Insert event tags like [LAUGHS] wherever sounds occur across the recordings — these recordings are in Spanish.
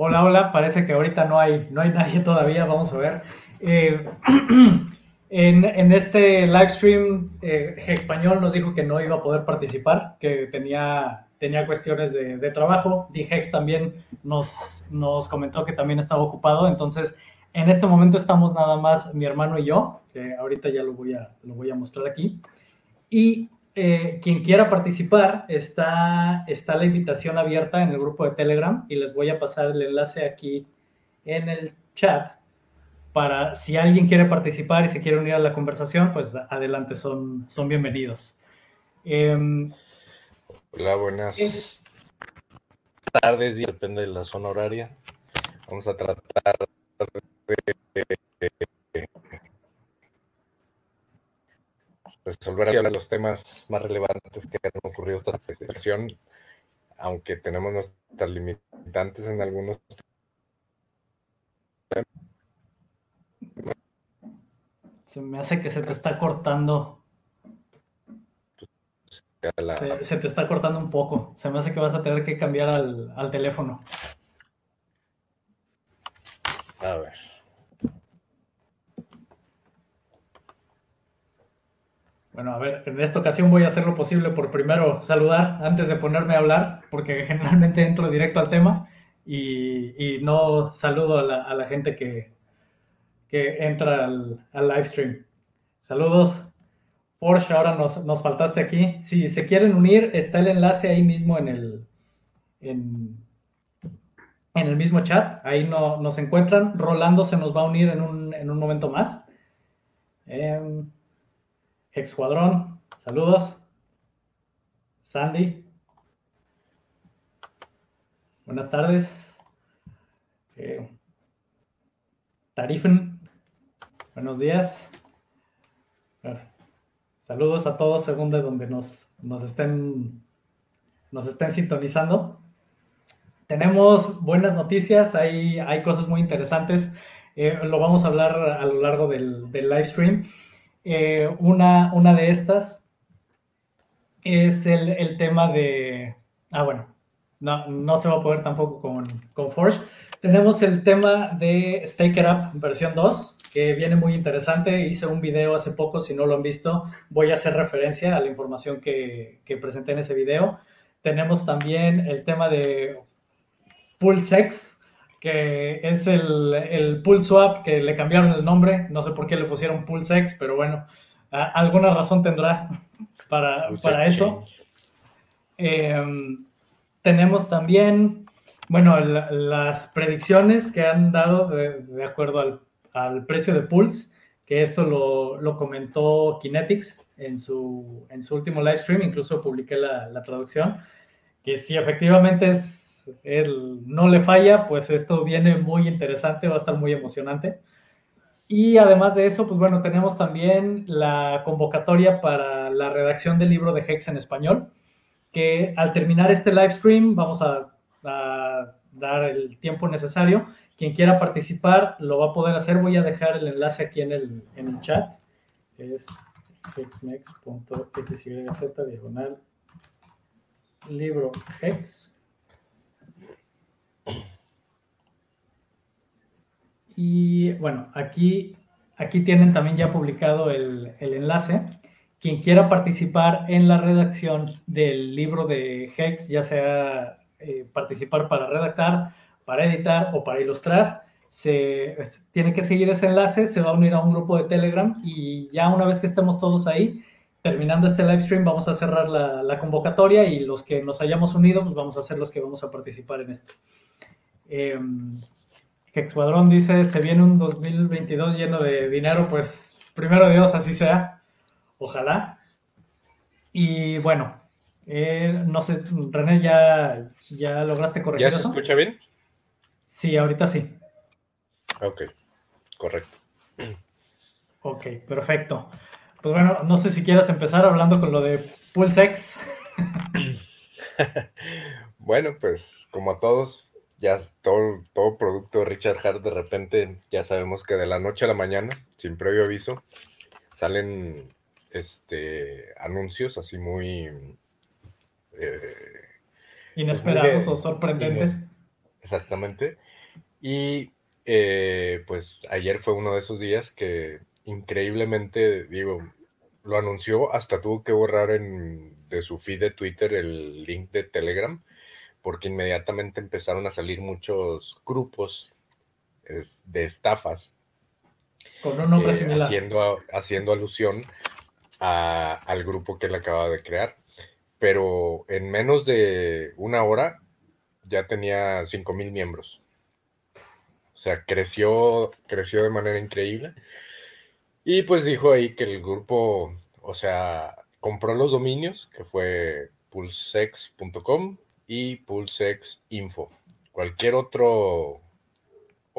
Hola, hola, parece que ahorita no hay, no hay [LAUGHS] nadie todavía, vamos a ver. Eh, [CLEARS THROAT] en, este live stream, eh, Español nos dijo que no iba a poder participar, que tenía, tenía cuestiones de, trabajo. Dijex también nos, nos comentó que también estaba ocupado, entonces en este momento estamos nada más mi hermano y yo, que ahorita ya lo voy a, lo voy a mostrar aquí. Y eh, quien quiera participar, está, está la invitación abierta en el grupo de Telegram y les voy a pasar el enlace aquí en el chat para si alguien quiere participar y se quiere unir a la conversación, pues adelante, son, son bienvenidos. Em, Hola, buenas tardes, depende de la zona horaria. Vamos a tratar de resolver los temas más relevantes que han ocurrido esta presentación, aunque tenemos nuestras limitantes en algunos Se me hace que se te está cortando. Se, te está cortando un poco. Se me hace que vas a tener que cambiar al, al teléfono. A ver. Bueno, a ver, en esta ocasión voy a hacer lo posible por primero saludar antes de ponerme a hablar, porque [LAUGHS] generalmente entro directo al tema y, no saludo a la, gente que, que entra al, al, live stream. Saludos. Porsche, ahora nos, nos, faltaste aquí. Si se quieren unir, está el enlace ahí mismo en el, en, el mismo chat. Ahí no, nos encuentran. Rolando se nos va a unir en un, en un momento más. Eh, Excuadrón, saludos. Sandy. Buenas tardes. Eh, Tarifen. Buenos días. saludos a todos según de donde nos, nos, estén, nos estén sintonizando. Tenemos buenas noticias, hay, hay cosas muy interesantes. Eh, lo vamos a hablar a lo largo del, del live stream. Eh, una, una de estas es el, tema de... Ah, bueno, no, no se va a poder tampoco con, con Forge. Tenemos el tema de Stake It Up versión 2, que viene muy interesante. Hice un video hace poco, si no lo han visto, voy a hacer referencia a la información que, que presenté en ese video. Tenemos también el tema de PulseX, que es el, el Pool Swap, que le cambiaron el nombre, no sé por qué le pusieron PulseX, pero bueno, alguna razón tendrá [LAUGHS] para, para eso. Em, tenemos también, bueno, las predicciones que han dado de, acuerdo al, al, precio de Pulse, que esto lo, lo, comentó Kinetics en su, en su último live stream, incluso publiqué la, la traducción, que si efectivamente es él no le falla, pues esto viene muy interesante, va a estar muy emocionante. Y además de eso, pues bueno, tenemos también la convocatoria para la redacción del libro de Hex en español, que al terminar este live stream vamos a, dar el tiempo necesario. Quien quiera participar lo va a poder hacer. Voy a dejar el enlace aquí en el, en el chat. Es hexmex.xyz diagonal libro Hex. Y bueno, aquí, aquí tienen también ya publicado el, enlace. Quien quiera participar en la redacción del libro de Hex, ya sea eh, participar para redactar, para editar o para ilustrar, se tiene que seguir ese enlace, se va a unir a un grupo de Telegram y ya una vez que estemos todos ahí, terminando este live stream, vamos a cerrar la, la convocatoria y los que nos hayamos unido, pues vamos a ser los que vamos a participar en esto. Eh, Excuadrón dice, se viene un 2022 lleno de dinero, pues primero Dios, así sea. Ojalá. Y bueno, eh, no sé, René, ¿ya, ya lograste corregir ¿Ya se escucha bien? Sí, ahorita sí. Ok, correcto. Ok, perfecto. Pues bueno, no sé si quieras empezar hablando con lo de Pulsex. [LAUGHS] bueno, pues como a todos, ya todo, todo producto de Richard Hart de repente ya sabemos que de la noche a la mañana, sin previo aviso, salen este anuncios así muy eh, inesperados o sorprendentes. Exactamente. Y eh, pues ayer fue uno de esos días que increíblemente, digo, lo anunció, hasta tuvo que borrar en, de su feed de Twitter el link de Telegram, porque inmediatamente empezaron a salir muchos grupos de estafas. Con un nombre eh, similar. Haciendo, haciendo alusión al grupo que él acaba de crear. Pero en menos de una hora ya tenía 5.000 miembros. O sea, creció, creció de manera increíble. Y pues dijo ahí que el grupo, o sea, compró los dominios, que fue pulsex.com y pulsexinfo. Cualquier otro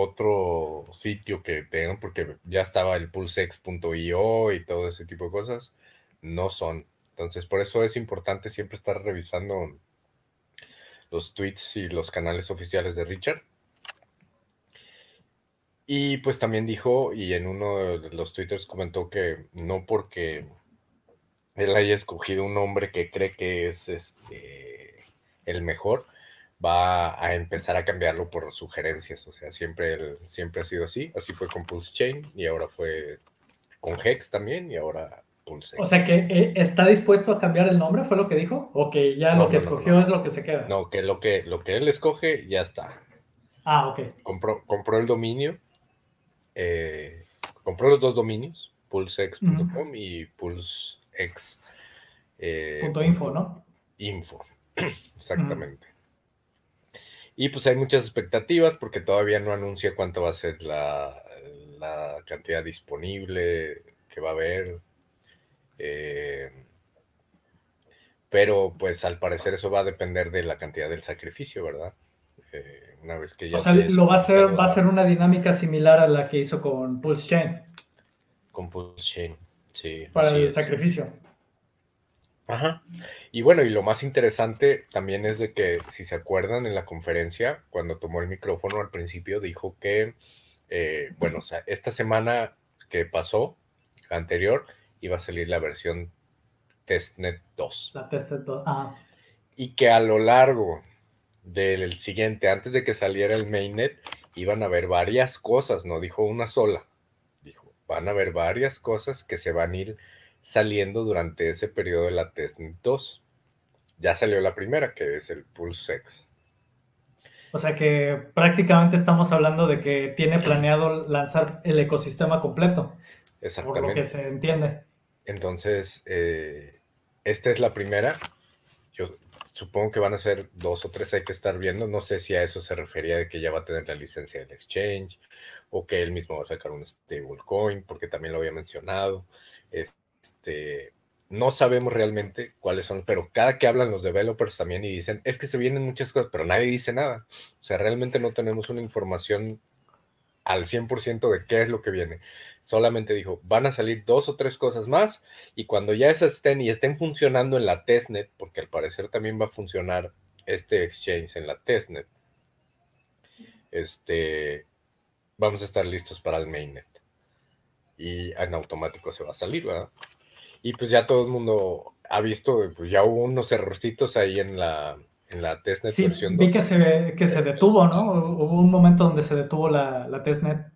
otro sitio que tengan, porque ya estaba el pulsex.io y todo ese tipo de cosas, no son. Entonces, por eso es importante siempre estar revisando los tweets y los canales oficiales de Richard. Y pues también dijo, y en uno de los twitters comentó que no porque él haya escogido un hombre que cree que es este, el mejor, va a empezar a cambiarlo por sugerencias. O sea, siempre, siempre ha sido así. Así fue con Pulse Chain y ahora fue con Hex también y ahora Pulse. O sea que eh, está dispuesto a cambiar el nombre, fue lo que dijo, o que ya lo que escogió es lo que se queda. No, que lo que lo que él escoge ya está. Ah, ok. Compró, compró el dominio, eh, compró los dos dominios, pulsex.com y pulsex. Eh, Punto info, ¿no? Info, [CLEARS THROAT] exactamente. Y pues hay muchas expectativas porque todavía no anuncia cuánto va a ser la, cantidad disponible que va a haber. Eh, pero pues al parecer eso va a depender de la cantidad del sacrificio, ¿verdad? Eh, una vez que ya... O sea, lo va a ser, va a ser una dinámica similar a la que hizo con Pulse Chain. Con Pulse Chain, sí. Para el sacrificio. Ajá. Y bueno, y lo más interesante también es de que, si se acuerdan en la conferencia, cuando tomó el micrófono al principio, dijo que, eh, bueno, o sea, esta semana que pasó, anterior, iba a salir la versión Testnet 2. La Testnet 2, ajá. Y que a lo largo del siguiente, antes de que saliera el mainnet, iban a haber varias cosas, no dijo una sola. Dijo, van a haber varias cosas que se van a ir saliendo durante ese periodo de la testnet 2. Ya salió la primera, que es el Pulse X. O sea que prácticamente estamos hablando de que tiene [CLEARS THROAT] planeado lanzar el ecosistema completo. Exactamente. Por lo que se entiende. Entonces, eh, esta es la primera. Yo supongo que van a ser dos o tres, hay que estar viendo. No sé si a eso se refería de que ya va a tener la licencia del exchange o que él mismo va a sacar un stablecoin, porque también lo había mencionado. Este, no sabemos realmente cuáles son, pero cada que hablan los developers también y dicen, es que se vienen muchas cosas, pero nadie dice nada. O sea, realmente no tenemos una información al 100% de qué es lo que viene. Solamente dijo, van a salir dos o tres cosas más y cuando ya esas estén y estén funcionando en la testnet, porque al parecer también va a funcionar este exchange en la testnet, este, vamos a estar listos para el mainnet. Y en automático se va a salir, ¿verdad? Y pues ya todo el mundo ha visto, pues ya hubo unos errorcitos ahí en la, en la testnet sí, Vi que se, que se detuvo, ¿no? Hubo un momento donde se detuvo la, la testnet.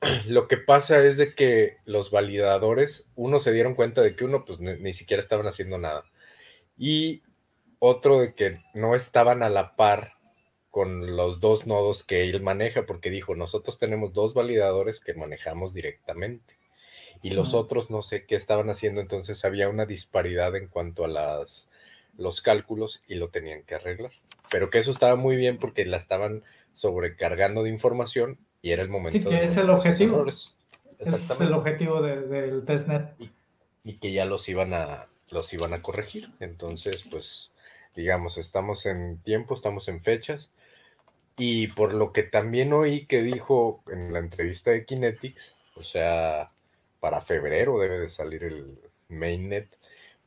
[CLEARS THROAT] Lo que pasa es de que los validadores, uno se dieron cuenta de que uno pues ni, siquiera estaban haciendo nada. Y otro de que no estaban a la par con los dos nodos que él maneja, porque dijo, nosotros tenemos dos validadores que manejamos directamente y los otros no sé qué estaban haciendo, entonces había una disparidad en cuanto a las, los cálculos y lo tenían que arreglar. Pero que eso estaba muy bien porque la estaban sobrecargando de información y era el momento. Sí, que es el objetivo. Es el objetivo del testnet. Y, y, que ya los iban a los iban a corregir. Entonces, pues, digamos, estamos en tiempo, estamos en fechas. Y por lo que también oí que dijo en la entrevista de Kinetics, o sea, para febrero debe de salir el mainnet,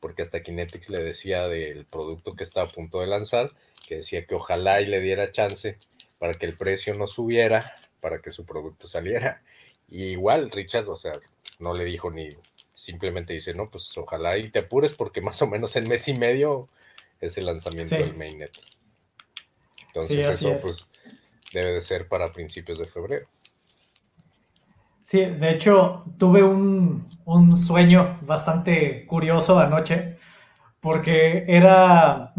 porque hasta Kinetics le decía del producto que estaba a punto de lanzar, que decía que ojalá y le diera chance para que el precio no subiera, para que su producto saliera. Y igual Richard, o sea, no le dijo ni, simplemente dice, no, pues ojalá y te apures porque más o menos en mes y medio es el lanzamiento del mainnet. Entonces eso pues debe de ser para principios de febrero. Sí, de hecho tuve un, un sueño bastante curioso anoche porque era,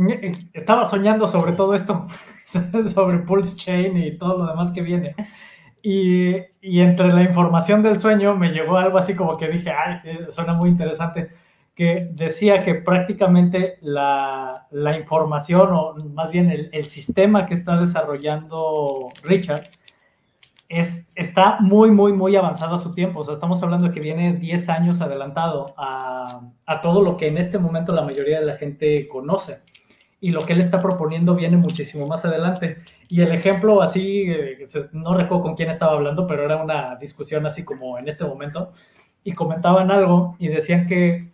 estaba soñando sobre todo esto, [LAUGHS] sobre Pulse Chain y todo lo demás que viene. Y, y, entre la información del sueño me llegó algo así como que dije, ay, suena muy interesante, que decía que prácticamente la, información, o más bien el, el, sistema que está desarrollando Richard, es, está muy, muy, muy avanzado a su tiempo. O sea, estamos hablando de que viene 10 años adelantado a, a todo lo que en este momento la mayoría de la gente conoce y lo que él está proponiendo viene muchísimo más adelante. Y el ejemplo así, eh, no recuerdo con quién estaba hablando, pero era una discusión así como en este momento, y comentaban algo y decían que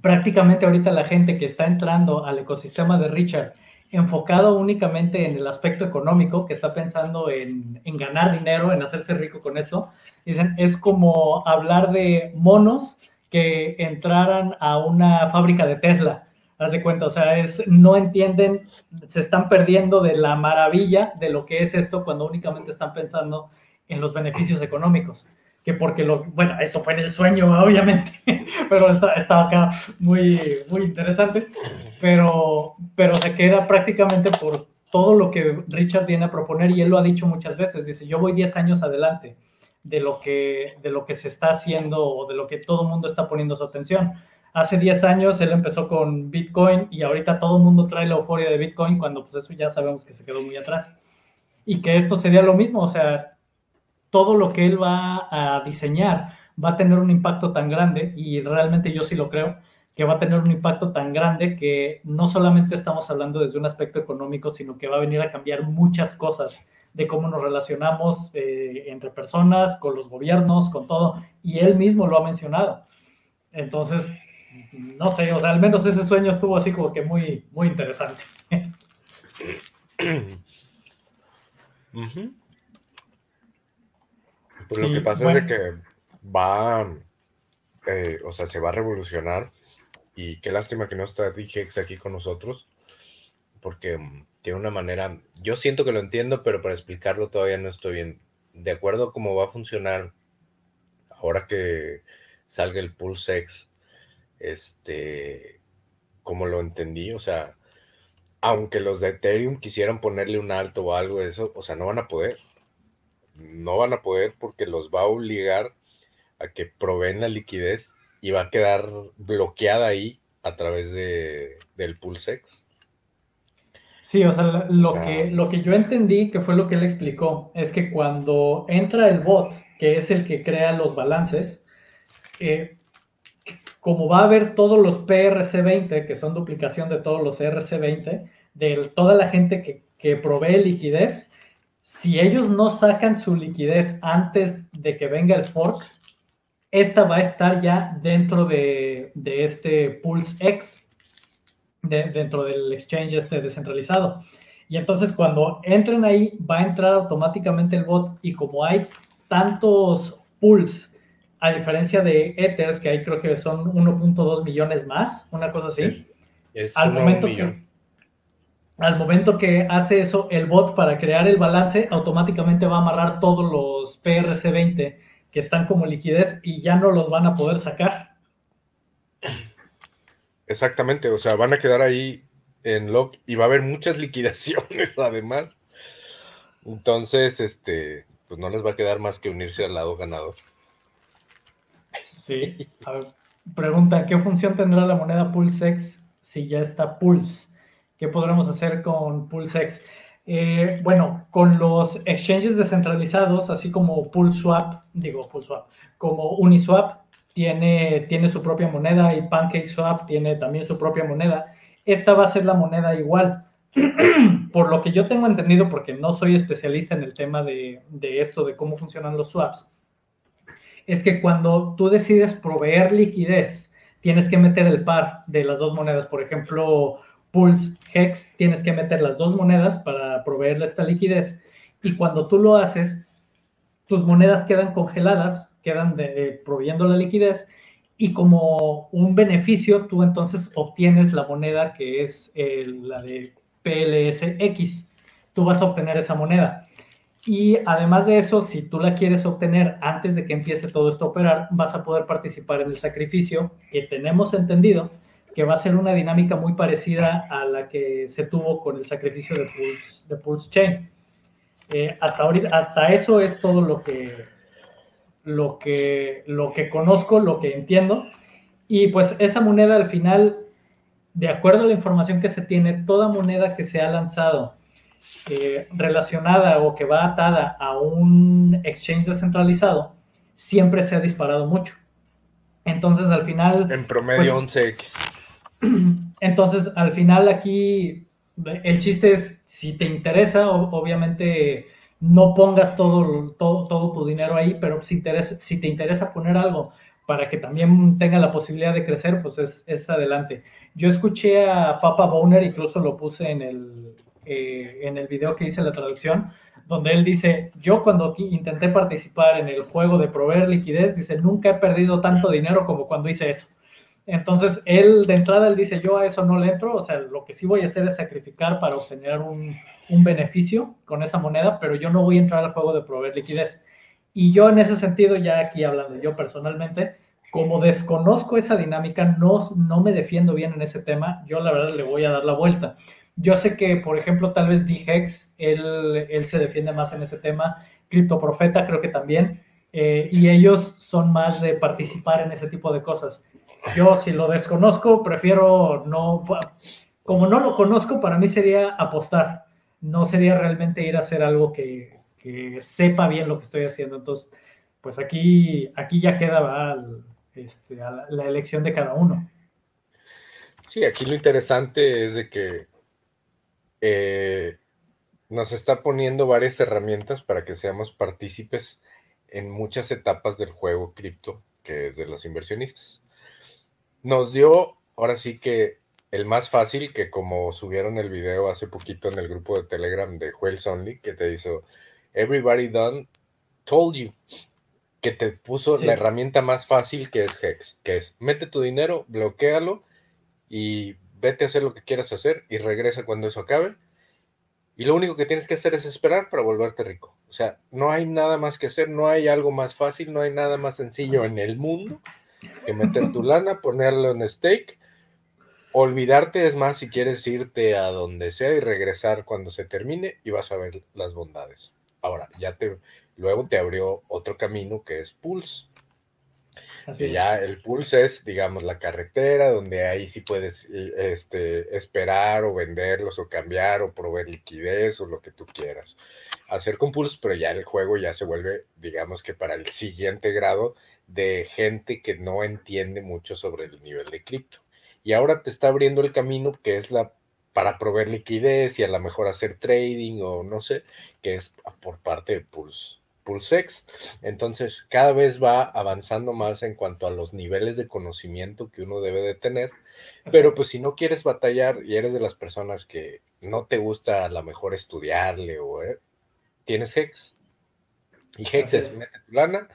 prácticamente ahorita la gente que está entrando al ecosistema de Richard, enfocado únicamente en el aspecto económico, que está pensando en, en ganar dinero, en hacerse rico con esto, dicen, es como hablar de monos que entraran a una fábrica de Tesla haz de cuenta, o sea, es, no entienden, se están perdiendo de la maravilla de lo que es esto cuando únicamente están pensando en los beneficios económicos. Que porque lo, bueno, eso fue en el sueño, obviamente, [LAUGHS] pero estaba acá muy, muy interesante, pero, pero se queda prácticamente por todo lo que Richard viene a proponer y él lo ha dicho muchas veces, dice, yo voy 10 años adelante de lo que, de lo que se está haciendo o de lo que todo el mundo está poniendo su atención hace 10 años él empezó con Bitcoin y ahorita todo el mundo trae la euforia de Bitcoin cuando pues eso ya sabemos que se quedó muy atrás. Y que esto sería lo mismo, o sea, todo lo que él va a diseñar va a tener un impacto tan grande y realmente yo sí lo creo que va a tener un impacto tan grande que no solamente estamos hablando desde un aspecto económico, sino que va a venir a cambiar muchas cosas de cómo nos relacionamos eh, entre personas, con los gobiernos, con todo, y él mismo lo ha mencionado. Entonces, no sé, o sea, al menos ese sueño estuvo así como que muy, muy interesante. [COUGHS] Pues lo que pasa es que va, eh, o sea, se va a revolucionar y qué lástima que no está DJX aquí con nosotros, porque mm, tiene una manera, yo siento que lo entiendo, pero para explicarlo todavía no estoy bien. De acuerdo a cómo va a funcionar ahora que salga el PulseX este, como lo entendí, o sea, aunque los de Ethereum quisieran ponerle un alto o algo de eso, o sea, no van a poder. No van a poder porque los va a obligar a que proveen la liquidez y va a quedar bloqueada ahí a través de, del PulseX. Sí, o sea, lo, que, lo que yo entendí, que fue lo que él explicó, es que cuando entra el bot, que es el que crea los balances, eh, como va a haber todos los PRC20, que son duplicación de todos los RC20, de toda la gente que, que provee liquidez, si ellos no sacan su liquidez antes de que venga el fork, esta va a estar ya dentro de, de este Pulse X, dentro del exchange este descentralizado. Y entonces cuando entren ahí, va a entrar automáticamente el bot y como hay tantos pools a diferencia de Ethers, que ahí creo que son 1.2 millones más, una cosa así. al, momento que, al momento que hace eso, el bot para crear el balance automáticamente va a amarrar todos los PRC20 que están como liquidez y ya no los van a poder sacar. Exactamente, o sea, van a quedar ahí en lock y va a haber muchas liquidaciones [LAUGHS] además. Entonces, este, pues no les va a quedar más que unirse al lado ganador. Sí. pregunta, ¿qué función tendrá la moneda PulseX si ya está Pulse? ¿Qué podremos hacer con PulseX? Eh, bueno, con los exchanges descentralizados, así como PulseSwap, digo PulseSwap, como Uniswap tiene, tiene su propia moneda y PancakeSwap tiene también su propia moneda, esta va a ser la moneda igual. [CLEARS THROAT] Por lo que yo tengo entendido, porque no soy especialista en el tema de, de esto, de cómo funcionan los swaps, es que cuando tú decides proveer liquidez, tienes que meter el par de las dos monedas. Por ejemplo, Pulse Hex, tienes que meter las dos monedas para proveerle esta liquidez. Y cuando tú lo haces, tus monedas quedan congeladas, quedan de, proveyendo la liquidez. Y como un beneficio, tú entonces obtienes la moneda que es la de PLSX. tú vas a obtener esa moneda. Y además de eso, si tú la quieres obtener antes de que empiece todo esto a operar, vas a poder participar en el sacrificio, que tenemos entendido que va a ser una dinámica muy parecida a la que se tuvo con el sacrificio de Pulse, de Pulse Chain. Eh, hasta, ahorita, hasta eso es todo lo que, lo, que, lo que conozco, lo que entiendo. Y pues esa moneda al final, de acuerdo a la información que se tiene, toda moneda que se ha lanzado eh, relacionada o que va atada a un exchange descentralizado, siempre se ha disparado mucho. Entonces, al final... En promedio 11x. [CLEARS THROAT] Entonces, al final aquí, el chiste es, si te interesa, obviamente no pongas todo, tu dinero ahí, pero si, si te interesa poner algo para que también tenga la posibilidad de crecer, pues es, es adelante. Yo escuché a Papa Boner, incluso lo puse en el, eh, en el video que hice la traducción, donde él dice, yo cuando intenté participar en el juego de proveer liquidez, dice, nunca he perdido tanto dinero como cuando hice eso. Entonces, él de entrada, él dice, yo a eso no le entro, o sea, lo que sí voy a hacer es sacrificar para obtener un, un beneficio con esa moneda, pero yo no voy a entrar al juego de proveer liquidez. Y yo en ese sentido, ya aquí hablando yo personalmente, como desconozco esa dinámica, no, no me defiendo bien en ese tema, yo la verdad le voy a dar la vuelta. Yo sé que, por ejemplo, tal vez DHEX, él, él se defiende más en ese tema, Profeta creo que también, eh, y ellos son más de participar en ese tipo de cosas. Yo, si lo desconozco, prefiero no, como no lo conozco, para mí sería apostar, no sería realmente ir a hacer algo que, que sepa bien lo que estoy haciendo. Entonces, pues aquí, aquí ya queda este, la elección de cada uno. Sí, aquí lo interesante es de que eh, nos está poniendo varias herramientas para que seamos partícipes en muchas etapas del juego cripto, que es de los inversionistas. Nos dio, ahora sí que el más fácil, que como subieron el video hace poquito en el grupo de Telegram de Juels Only, que te hizo Everybody Done Told You, que te puso la herramienta más fácil que es Hex, que es mete tu dinero, bloquealo y vete a hacer lo que quieras hacer y regresa cuando eso acabe. Y lo único que tienes que hacer es esperar para volverte rico. O sea, no hay nada más que hacer, no hay algo más fácil, no hay nada más sencillo en el mundo que meter tu lana, ponerlo en stake, olvidarte, es más, si quieres irte a donde sea y regresar cuando se termine y vas a ver las bondades. Ahora, ya te, luego te abrió otro camino que es Pulse y ya el pulse es, digamos, la carretera, donde ahí sí puedes este, esperar o venderlos o cambiar o proveer liquidez o lo que tú quieras. Hacer con pulse, pero ya el juego ya se vuelve, digamos que para el siguiente grado de gente que no entiende mucho sobre el nivel de cripto. Y ahora te está abriendo el camino que es la para proveer liquidez y a lo mejor hacer trading o no sé, que es por parte de Pulse. Pulsex. Entonces, cada vez va avanzando más en cuanto a los niveles de conocimiento que uno debe de tener. Pero pues si no quieres batallar y eres de las personas que no te gusta a lo mejor estudiarle o eh, tienes Hex. Y Hex es, mete tu lana,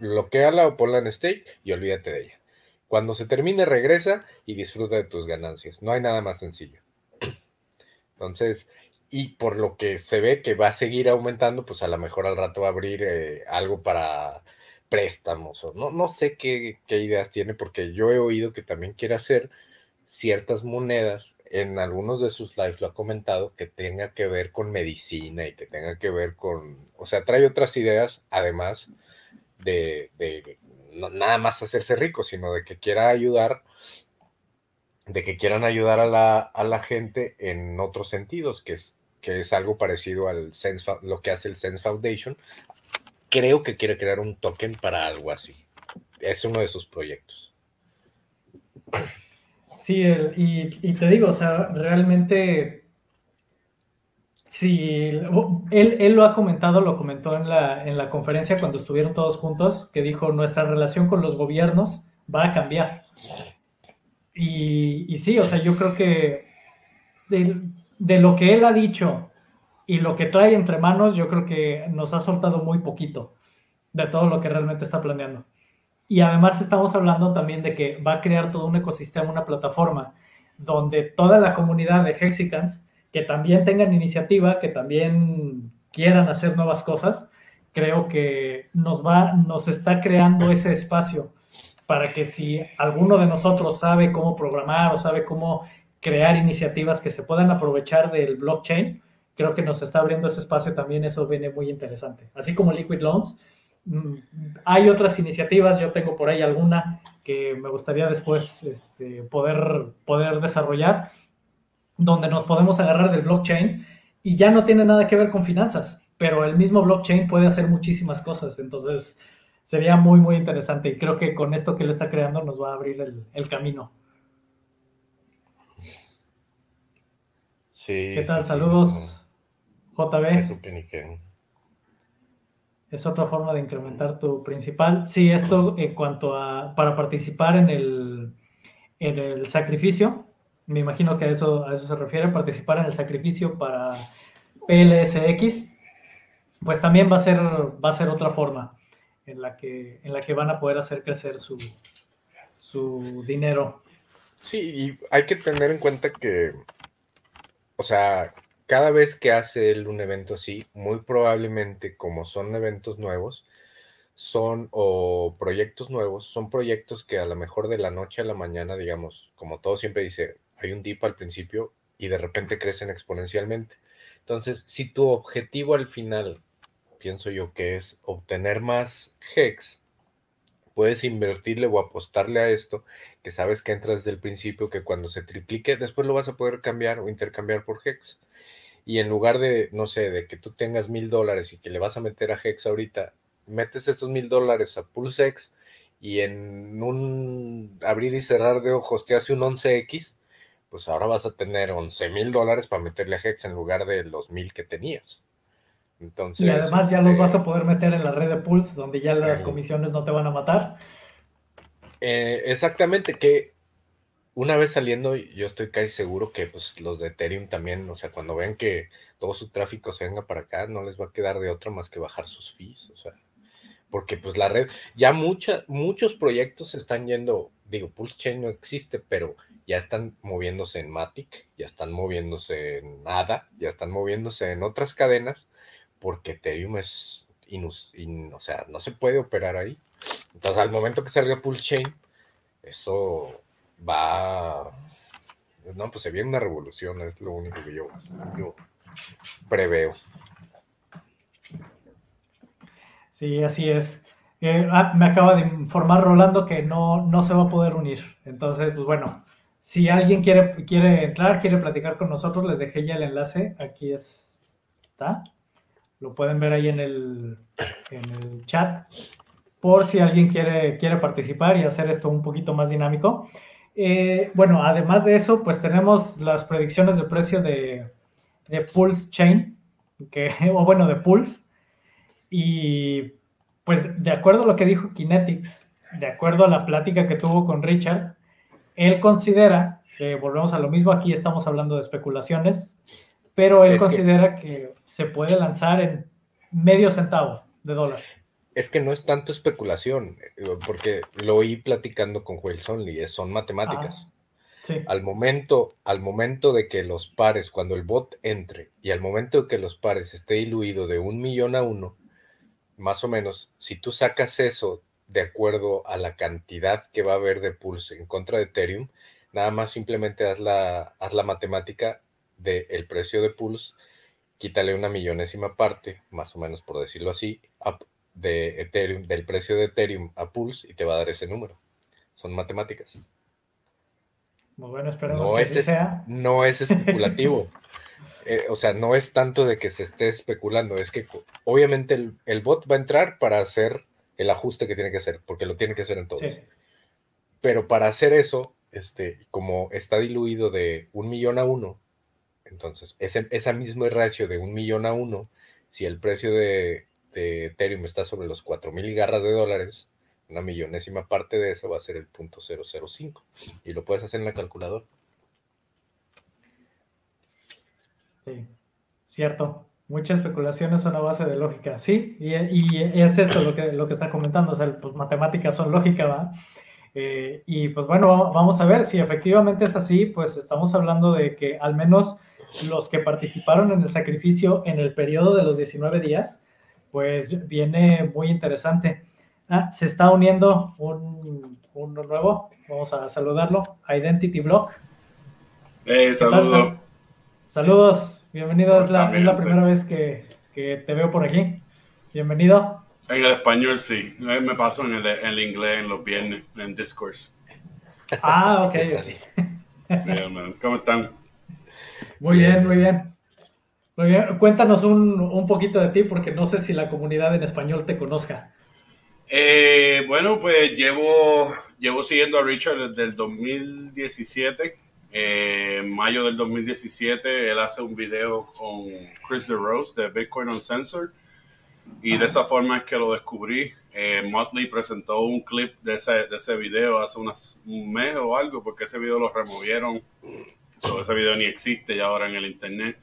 bloqueala o ponla en stake y olvídate de ella. Cuando se termine, regresa y disfruta de tus ganancias. No hay nada más sencillo. [CLEARS THROAT] Entonces, y por lo que se ve que va a seguir aumentando, pues a lo mejor al rato va a abrir eh, algo para préstamos o no, no sé qué, ideas tiene, porque yo he oído que también quiere hacer ciertas monedas, en algunos de sus lives lo ha comentado, que tenga que ver con medicina y que tenga que ver con, o sea, trae otras ideas, además de, de nada más hacerse rico, sino de que quiera ayudar de que quieran ayudar a la, a la gente en otros sentidos, que es que es algo parecido al Sense, lo que hace el Sense Foundation. Creo que quiere crear un token para algo así. Es uno de sus proyectos. Sí, y, te digo, o sea, realmente, sí, él, él, lo ha comentado, lo comentó en la, en la conferencia cuando estuvieron todos juntos, que dijo, nuestra relación con los gobiernos va a cambiar. Y, y sí, o sea, yo creo que de lo que él ha dicho y lo que trae entre manos, yo creo que nos ha soltado muy poquito de todo lo que realmente está planeando. Y además estamos hablando también de que va a crear todo un ecosistema, una plataforma, donde toda la comunidad de Hexicans que también tengan iniciativa, que también quieran hacer nuevas cosas, creo que nos va, nos está creando ese espacio para que si alguno de nosotros sabe cómo programar o sabe cómo crear iniciativas que se puedan aprovechar del blockchain, creo que nos está abriendo ese espacio también, eso viene muy interesante. Así como Liquid Loans, mm, hay otras iniciativas, yo tengo por ahí alguna que me gustaría después este, poder, poder desarrollar, donde nos podemos agarrar del blockchain y ya no tiene nada que ver con finanzas, pero el mismo blockchain puede hacer muchísimas cosas, entonces sería muy, muy interesante y creo que con esto que él está creando nos va a abrir el, camino. Sí. ¿Qué tal? Saludos, JB. Es otra forma de incrementar tu principal. Sí, esto en cuanto a para participar en el, en el sacrificio, me imagino que a eso, a eso se refiere, participar en el sacrificio para PLSX, pues también va a ser, va a ser otra forma en la que, en la que van a poder hacer crecer su, su dinero. Sí, y hay que tener en cuenta que, o sea, cada vez que hace él un evento así, muy probablemente como son eventos nuevos, son o proyectos nuevos, son proyectos que a lo mejor de la noche a la mañana, digamos, como todo siempre dice, hay un dip al principio y de repente crecen exponencialmente. Entonces, si tu objetivo al final, pienso yo que es obtener más hex, puedes invertirle o apostarle a esto, que sabes que entras desde el principio, que cuando se triplique, después lo vas a poder cambiar o intercambiar por hex. Y en lugar de, no sé, de que tú tengas mil dólares y que le vas a meter a hex ahorita, metes estos mil dólares a PulseX y en un abrir y cerrar de ojos te hace un 11x, pues ahora vas a tener 11 mil dólares para meterle a Hex en lugar de los mil que tenías. Entonces, y además ya los vas a este, poder meter en la red de Pulse, donde ya las comisiones no te van a matar. Eh, exactamente, que una vez saliendo, yo estoy casi seguro que pues, los de Ethereum también, o sea, cuando ven que todo su tráfico se venga para acá, no les va a quedar de otra más que bajar sus fees, o sea, porque pues la red, ya mucha, muchos proyectos están yendo, digo, Pulse Chain no existe, pero ya están moviéndose en Matic, ya están moviéndose en ADA, ya están moviéndose en otras cadenas, porque Ethereum es, o sea, no se puede operar ahí. Entonces, al momento que salga Pulse Chain, eso va, no, pues se viene una revolución, es lo único que yo, yo preveo. Sí, así es. Eh, ah, me acaba de informar Rolando que no, no se va a poder unir. Entonces, pues bueno, si alguien quiere, quiere entrar, quiere platicar con nosotros, les dejé ya el enlace. Aquí está. Lo pueden ver ahí en el, en el chat. Por si alguien quiere, quiere participar y hacer esto un poquito más dinámico. Eh, bueno, además de eso, pues tenemos las predicciones de precio de, de Pulse Chain, que, [LAUGHS] o bueno, de Pulse. Y pues de acuerdo a lo que dijo Kinetics, de acuerdo a la plática que tuvo con Richard, él considera, que volvemos a lo mismo, aquí estamos hablando de especulaciones, pero él considera que... se puede lanzar en medio centavo de dólar. Es que no es tanto especulación, eh, porque lo oí platicando con Joel Sonley, son matemáticas. Al momento, al momento de que los pares, cuando el bot entre y al momento de que los pares esté diluido de un millón a uno, más o menos, si tú sacas eso de acuerdo a la cantidad que va a haber de pulse en contra de Ethereum, nada más simplemente haz la, haz la matemática del precio de pulse, quítale una millonésima parte, más o menos por decirlo así, de Ethereum, del precio de Ethereum a pulse y te va a dar ese número. Son matemáticas. Muy bueno, esperemos no que es, sea. No es especulativo. [LAUGHS] Eh, o sea, no es tanto de que se esté especulando, es que obviamente el, el bot va a entrar para hacer el ajuste que tiene que hacer, porque lo tiene que hacer en todos. Pero para hacer eso, este, como está diluido de un millón a uno, entonces ese, esa misma ratio de un millón a uno, si el precio de, Ethereum está sobre los 4 mil garras de dólares, una millonésima parte de eso va a ser el punto 005 y lo puedes hacer en la calculadora. Sí, cierto mucha especulación es una base de lógica, sí, y, es esto lo que, lo que está comentando, o sea, pues matemáticas son lógica, ¿va? Eh, y pues bueno, vamos a ver si efectivamente es así, pues estamos hablando de que al menos los que participaron en el sacrificio en el periodo de los 19 días, pues viene muy interesante. Ah, se está uniendo un, nuevo, vamos a saludarlo, Identity Block. Hey, saludos. Saludos, bienvenido, es la, primera vez que, te veo por aquí. Bienvenido. En el español sí, me paso en el, inglés en los viernes, en Discourse. Ah, ok. ¿Cómo están? Muy bien, muy bien. Muy bien. Cuéntanos un, un, poquito de ti, porque no sé si la comunidad en español te conozca. Eh, bueno, pues llevo, llevo siguiendo a Richard desde el 2017. Eh, en mayo del 2017, él hace un video con Chris DeRose de Bitcoin Uncensored. Y de esa forma es que lo descubrí. Eh, Motley presentó un clip de ese, de ese video hace unas, un mes o algo, porque ese video lo removieron. ese video ni existe ya ahora en el internet.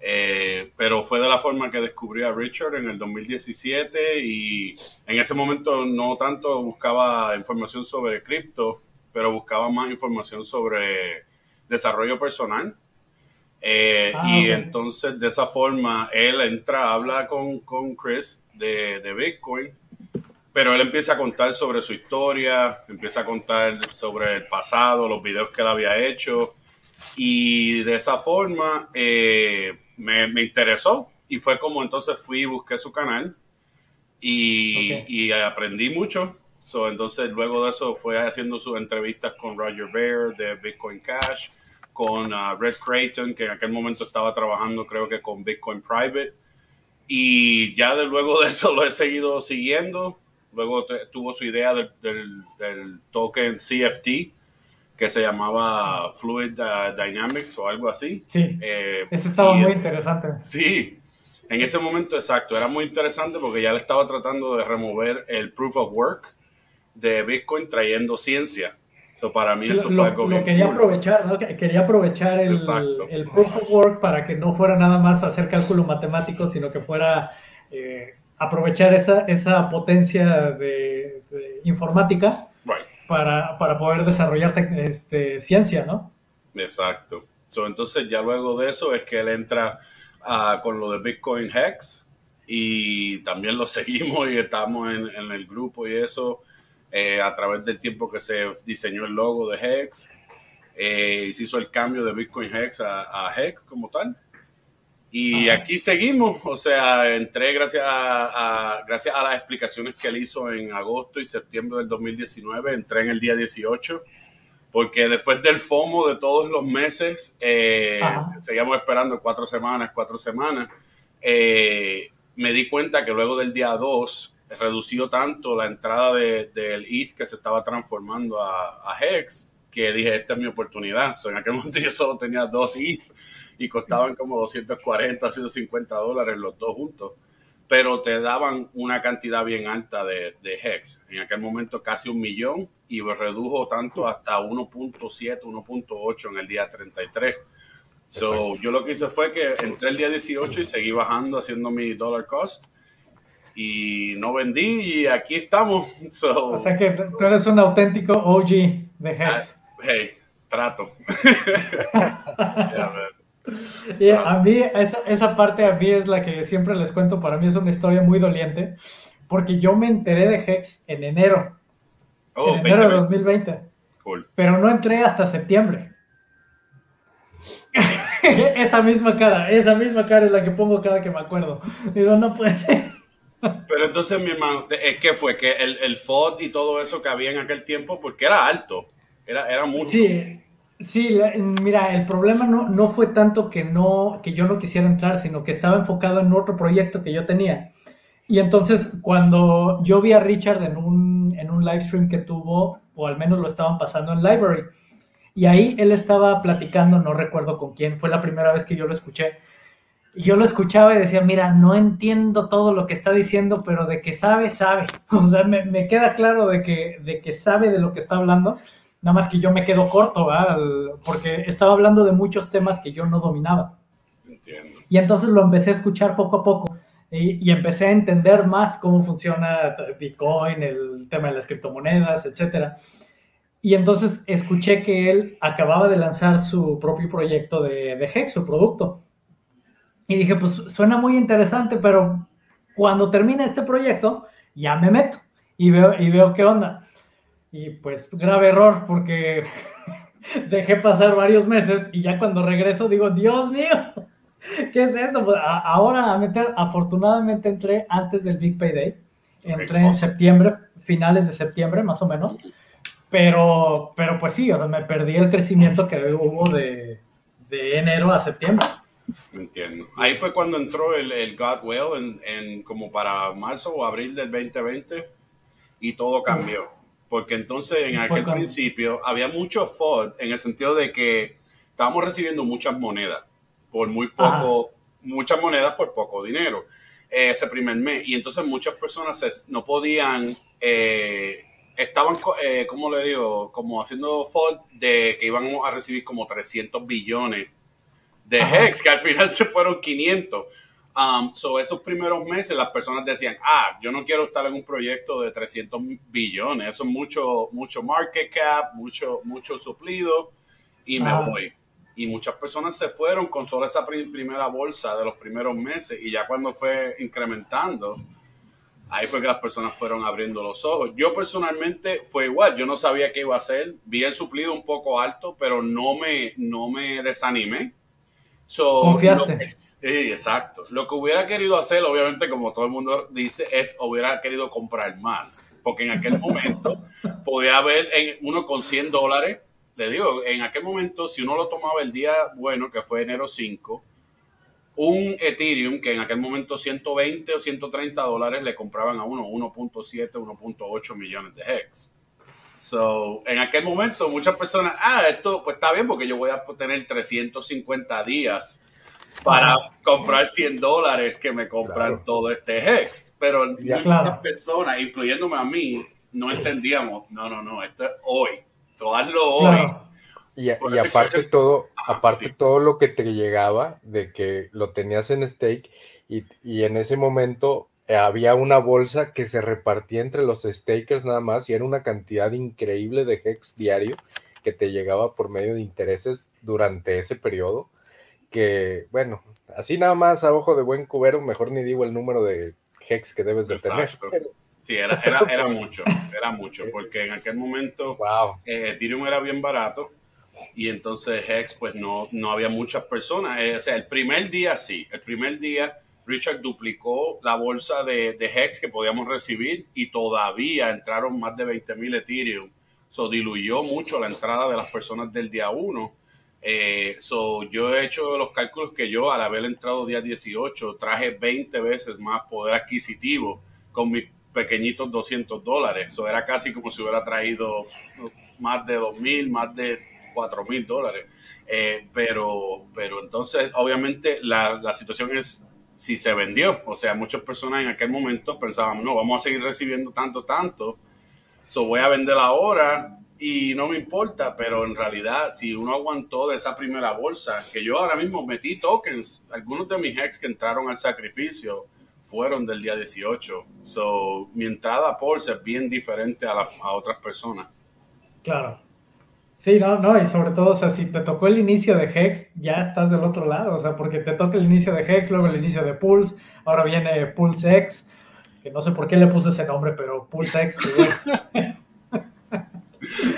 Eh, pero fue de la forma que descubrí a Richard en el 2017 y en ese momento no tanto buscaba información sobre cripto, pero buscaba más información sobre desarrollo personal. Eh, ah, y entonces de esa forma él entra, habla con, con Chris de, de, Bitcoin, pero él empieza a contar sobre su historia, empieza a contar sobre el pasado, los videos que él había hecho. Y de esa forma eh, me, me, interesó y fue como entonces fui y busqué su canal y, y aprendí mucho. So, entonces luego de eso fue haciendo sus entrevistas con Roger Bear de Bitcoin Cash con uh, Red Creighton, que en aquel momento estaba trabajando creo que con Bitcoin Private. Y ya de, luego de eso lo he seguido siguiendo. Luego tuvo su idea del, del, token CFT, que se llamaba Fluid uh, Dynamics o algo así. Sí, eh, ese estaba muy interesante. Sí, en ese momento exacto, era muy interesante porque ya le estaba tratando de remover el proof of work de Bitcoin trayendo ciencia para mí eso fue algo lo quería aprovechar, ¿no? Quería aprovechar el, el, proof of work para que no fuera nada más hacer cálculo matemático, sino que fuera eh, aprovechar esa, esa potencia de, informática para, para, poder desarrollar este, ciencia, ¿no? Exacto. entonces ya luego de eso es que él entra uh, con lo de Bitcoin Hex y también lo [LAUGHS] seguimos y estamos en, en el grupo y eso. Eh, a través del tiempo que se diseñó el logo de Hex eh, y se hizo el cambio de Bitcoin Hex a, Hex como tal. Y aquí seguimos, o sea, entré gracias a, gracias a las explicaciones que él hizo en agosto y septiembre del 2019, entré en el día 18, porque después del FOMO de todos los meses, eh, seguíamos esperando cuatro semanas, cuatro semanas, me di cuenta que luego del día 2 redució tanto la entrada del de, ETH que se estaba transformando a, Hex que dije, esta es mi oportunidad. en aquel [LAUGHS] momento yo solo tenía dos ETH y costaban como 240, 150 dólares los dos juntos, pero te daban una cantidad bien alta de, de Hex. En aquel momento casi un millón y redujo tanto hasta 1.7, 1.8 en el día 33. So, yo lo que hice fue que entré el día 18 y seguí bajando haciendo mi dollar cost y no vendí y aquí estamos. [LAUGHS] o sea que tú eres un auténtico OG de Hex. Ah, hey, trato. [LAUGHS] [LAUGHS] y a mí, esa, esa parte a mí es la que siempre les cuento, para mí es una historia muy doliente, porque yo me enteré de Hex en enero. Oh, en enero de 2020. Cool. Pero no entré hasta septiembre. esa misma cara, esa misma cara es la que pongo cada que me acuerdo. Digo, no puede ser. Pero entonces, mi hermano, ¿qué fue? Que el, el FOD y todo eso que había en aquel tiempo, porque era alto, era, era mucho. Sí, sí, mira, el problema no, no fue tanto que, no, que yo no quisiera entrar, sino que estaba enfocado en otro proyecto que yo tenía. Y entonces, cuando yo vi a Richard en un, en un live stream que tuvo, o al menos lo estaban pasando en Library, y ahí él estaba platicando, no recuerdo con quién, fue la primera vez que yo lo escuché, yo lo escuchaba y decía, mira, no entiendo todo lo que está diciendo, pero de que sabe, sabe. [LAUGHS] O sea, me, queda claro de que, de que sabe de lo que está hablando, nada más que yo me quedo corto, ¿verdad? porque estaba hablando de muchos temas que yo no dominaba. Entiendo. Y entonces lo empecé a escuchar poco a poco y, empecé a entender más cómo funciona Bitcoin, el tema de las criptomonedas, etcétera. y entonces escuché que él acababa de lanzar su propio proyecto de, de Hex, su producto. Y dije, pues suena muy interesante, pero cuando termine este proyecto, ya me meto y veo, y veo qué onda. Y pues grave error, porque [LAUGHS] dejé pasar varios meses y ya cuando regreso digo, Dios mío, [LAUGHS] ¿qué es esto? Pues ahora a meter, afortunadamente entré antes del Big Payday, entré en septiembre, finales de septiembre más o menos, pero, pero pues sí, me perdí el crecimiento que hubo de, de enero a septiembre. Entiendo. Ahí fue cuando entró el, el Godwell en, en, como para marzo o abril del 2020 y todo cambió. Porque entonces en aquel principio había mucho FOD en el sentido de que estábamos recibiendo muchas monedas por muy poco, muchas monedas por poco dinero eh, ese primer mes. Y entonces muchas personas no podían, eh, estaban, eh, ¿cómo le digo? Como haciendo FOD de que iban a recibir como 300 billones de Hex, que al final [LAUGHS] se fueron 500. Um, so esos primeros meses las personas decían, ah, yo no quiero estar en un proyecto de 300 billones, eso es mucho, mucho market cap, mucho, mucho suplido y me voy. Y muchas personas se fueron con solo esa primera bolsa de los primeros meses y ya cuando fue incrementando, ahí fue que las personas fueron abriendo los ojos. Yo personalmente fue igual, yo no sabía qué iba a hacer, vi el suplido un poco alto, pero no me, no me desanimé Confiaste. sí, exacto. Lo que hubiera querido hacer, obviamente, como todo el mundo dice, es hubiera querido comprar más. Porque en aquel momento [LAUGHS] podía haber en uno con 100 dólares. Le digo, en aquel momento, si uno lo tomaba el día bueno, que fue enero 5, un Ethereum que en aquel momento 120 o 130 dólares le compraban a uno 1.7, 1.8 millones de hex. So, en aquel momento muchas personas, ah, esto pues está bien porque yo voy a tener 350 días para comprar 100 dólares que me compran todo este Hex. Pero muchas personas, incluyéndome a mí, no entendíamos, no, no, no, esto es hoy. So, hazlo hoy. Y, y aparte todo, aparte todo lo que te llegaba de que lo tenías en stake y, y en ese momento había una bolsa que se repartía entre los stakers nada más y era una cantidad increíble de hex diario que te llegaba por medio de intereses durante ese periodo. Que, bueno, así nada más a ojo de buen cubero, mejor ni digo el número de hex que debes de tener. Sí, era, era, mucho, era mucho, porque en aquel momento wow. eh, Ethereum era bien barato y entonces Hex, pues no, no había muchas personas. Eh, o sea, el primer día sí, el primer día Richard duplicó la bolsa de, Hex que podíamos recibir y todavía entraron más de 20 mil Ethereum. So diluyó mucho la entrada de las personas del día 1. Eh, so, yo he hecho los cálculos que yo al haber entrado día 18 traje 20 veces más poder adquisitivo con mis pequeñitos 200 dólares. Eso era casi como si hubiera traído más de 2 mil, más de 4 mil dólares. Eh, pero, pero entonces, obviamente, la situación es si se vendió. O sea, muchas personas en aquel momento pensaban, no, vamos a seguir recibiendo tanto, tanto, so voy a vender ahora y no me importa, pero en realidad si uno aguantó de esa primera bolsa, que yo ahora mismo metí tokens, algunos de mis ex que entraron al sacrificio fueron del día 18, so mi entrada a Pulse es bien diferente a, a otras personas. Claro. Sí, no, no, y sobre todo, o sea, si te tocó el inicio de Hex, ya estás del otro lado, o sea, porque te toca el inicio de Hex, luego el inicio de Pulse, ahora viene Pulse X, que no sé por qué le puse ese nombre, pero Pulse X,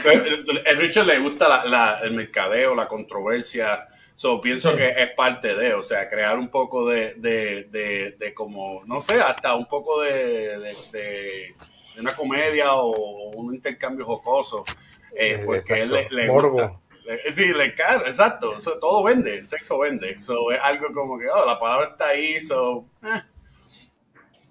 pues A [LAUGHS] Richard le gusta la, el mercadeo, la controversia, so, pienso que es parte de, o sea, crear un poco de, de, de, de como, no sé, hasta un poco de, de una comedia o un intercambio jocoso eh, porque él le, Morbo. sí, le encanta, exacto. todo vende, sexo vende. So, es algo como que, oh, la palabra está ahí, so. Eh.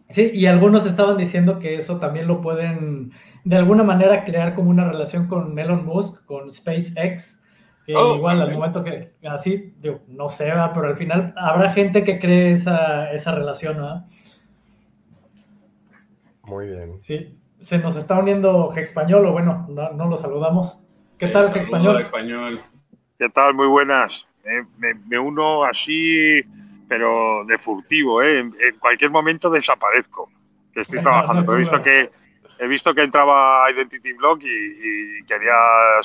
Sí, y algunos estaban diciendo que eso también lo pueden de alguna manera crear como una relación con Elon Musk, con SpaceX. Que oh, igual al momento que así, digo, no sé, pero al final habrá gente que cree esa, esa relación, ¿no? Muy bien. Sí, se nos está uniendo Español, o bueno, no, lo saludamos. ¿Qué tal, eh, Español? español? ¿Qué tal? Muy buenas. me, uno así, pero de furtivo, ¿eh? En, cualquier momento desaparezco, que estoy [LAUGHS] trabajando. Pero he visto que, he visto que entraba Identity Blog y, quería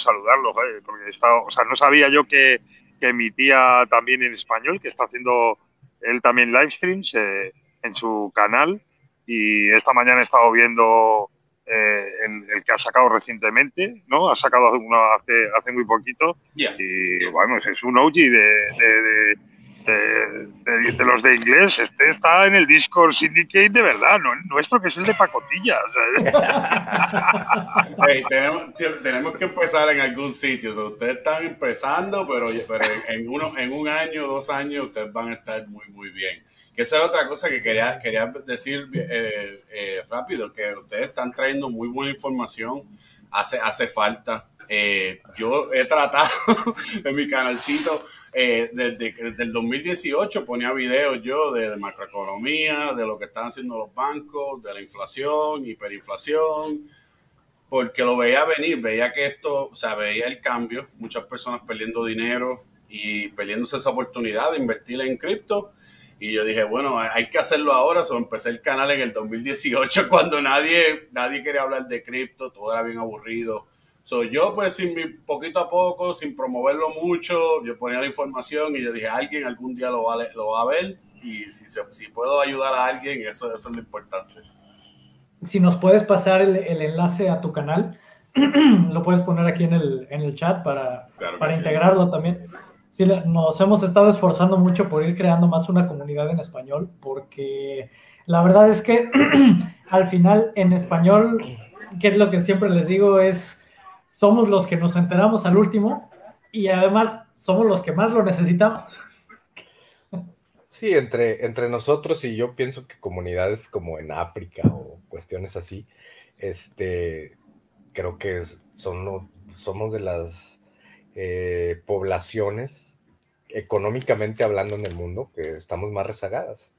saludarlo, porque o sea, no sabía yo que, emitía también en español, que está haciendo él también live streams eh, en su canal y esta mañana he estado viendo eh, el, que ha sacado recientemente, ¿no? Ha sacado uno hace, hace muy poquito y bueno, es un OG de de, los de inglés, este está en el Discord Syndicate de verdad, no el nuestro que es el de pacotilla. [LAUGHS] tenemos, que empezar en algún sitio. ustedes están empezando, pero, pero en, uno, en un año, dos años, ustedes van a estar muy, muy bien. Que esa es otra cosa que quería, quería decir eh, eh, rápido, que ustedes están trayendo muy buena información, hace, hace falta. Eh, yo he tratado [LAUGHS] en mi canalcito eh, desde, el 2018 ponía videos yo de, macroeconomía, de lo que están haciendo los bancos, de la inflación, hiperinflación, porque lo veía venir, veía que esto, o sea, veía el cambio, muchas personas perdiendo dinero y perdiéndose esa oportunidad de invertir en cripto. Y yo dije, bueno, hay que hacerlo ahora. So, empecé el canal en el 2018 [LAUGHS] cuando nadie, nadie quería hablar de cripto, todo era bien aburrido So, yo pues sin mi, poquito a poco, sin promoverlo mucho, yo ponía la información y yo dije, alguien algún día lo va, lo va a ver y si, si puedo ayudar a alguien, eso, eso es lo importante. Si nos puedes pasar el, el enlace a tu canal, [CLEARS THROAT] lo puedes poner aquí en el, en el chat para, para integrarlo también. Sí, nos hemos estado esforzando mucho por ir creando más una comunidad en español, porque la verdad es que [CLEARS THROAT] al final en español, que es lo que siempre les digo, es somos los que nos enteramos al último y además somos los que más lo necesitamos. Sí, entre, entre nosotros y yo pienso que comunidades como en África o cuestiones así, este, creo que son, somos de las eh, poblaciones económicamente hablando en el mundo que estamos más rezagadas.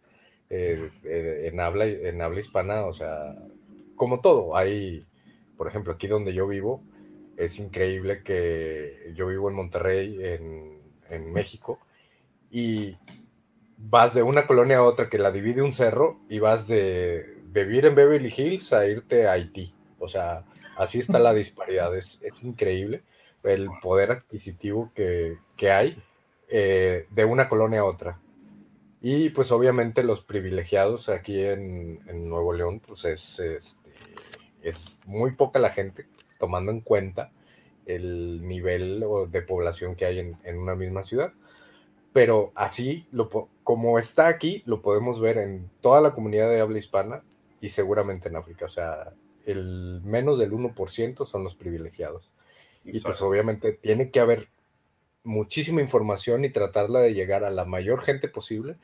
Eh, eh, en, habla, en habla hispana, o sea, como todo, hay, por ejemplo, aquí donde yo vivo, es increíble que yo vivo en Monterrey, en, México, y vas de una colonia a otra que la divide un cerro y vas de vivir en Beverly Hills a irte a Haití. O sea, así está la disparidad. Es, increíble el poder adquisitivo que, hay eh, de una colonia a otra. Y pues obviamente los privilegiados aquí en, Nuevo León, pues es, este, es muy poca la gente tomando en cuenta el nivel de población que hay en, una misma ciudad. Pero así, lo, como está aquí, lo podemos ver en toda la comunidad de habla hispana y seguramente en África. O sea, el menos del 1% son los privilegiados. Y pues obviamente tiene que haber muchísima información y tratarla de llegar a la mayor gente posible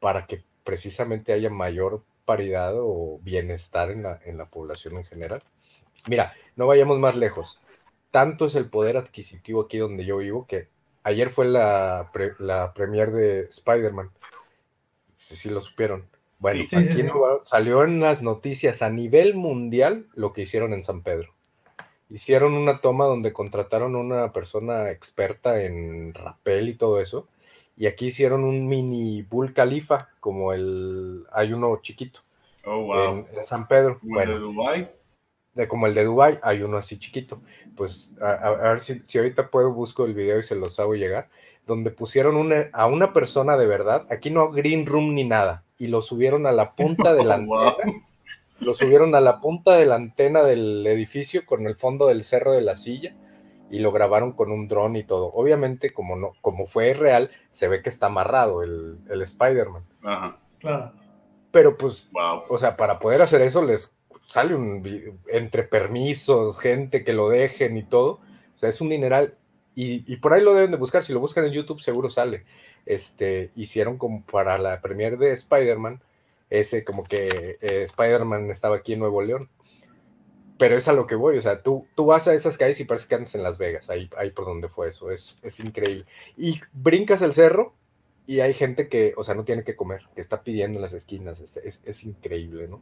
para que precisamente haya mayor paridad o bienestar en la, en la población en general. Mira, no vayamos más lejos. Tanto es el poder adquisitivo aquí donde yo vivo que ayer fue la, la premier de Spider-Man. Si lo supieron. Bueno, aquí salió en las noticias a nivel mundial lo que hicieron en San Pedro. Hicieron una toma donde contrataron a una persona experta en rapel y todo eso. Y aquí hicieron un mini Bull Khalifa, como el. Hay uno chiquito. Oh, wow. En, San Pedro. bueno, de Dubai de como el de Dubai, hay uno así chiquito. Pues a, ver si, ahorita puedo busco el video y se los hago llegar, donde pusieron una, a una persona de verdad, aquí no green room ni nada, y lo subieron a la punta de la [LAUGHS] antena. Lo subieron a la punta de la antena del edificio con el fondo del cerro de la silla y lo grabaron con un dron y todo. Obviamente, como no, como fue real, se ve que está amarrado el, el Spider-Man. Ajá. Claro. Pero pues, o sea, para poder hacer eso les sale un, entre permisos, gente que lo dejen y todo. O sea, es un dineral. Y, por ahí lo deben de buscar. Si lo buscan en YouTube, seguro sale. Este, hicieron como para la premier de Spider-Man, ese como que eh, Spider-Man estaba aquí en Nuevo León. Pero es a lo que voy, o sea, tú, tú vas a esas calles y parece que andas en Las Vegas, ahí, ahí por donde fue eso, es, es increíble. Y brincas el cerro y hay gente que, o sea, no tiene que comer, que está pidiendo en las esquinas, es, es increíble, ¿no?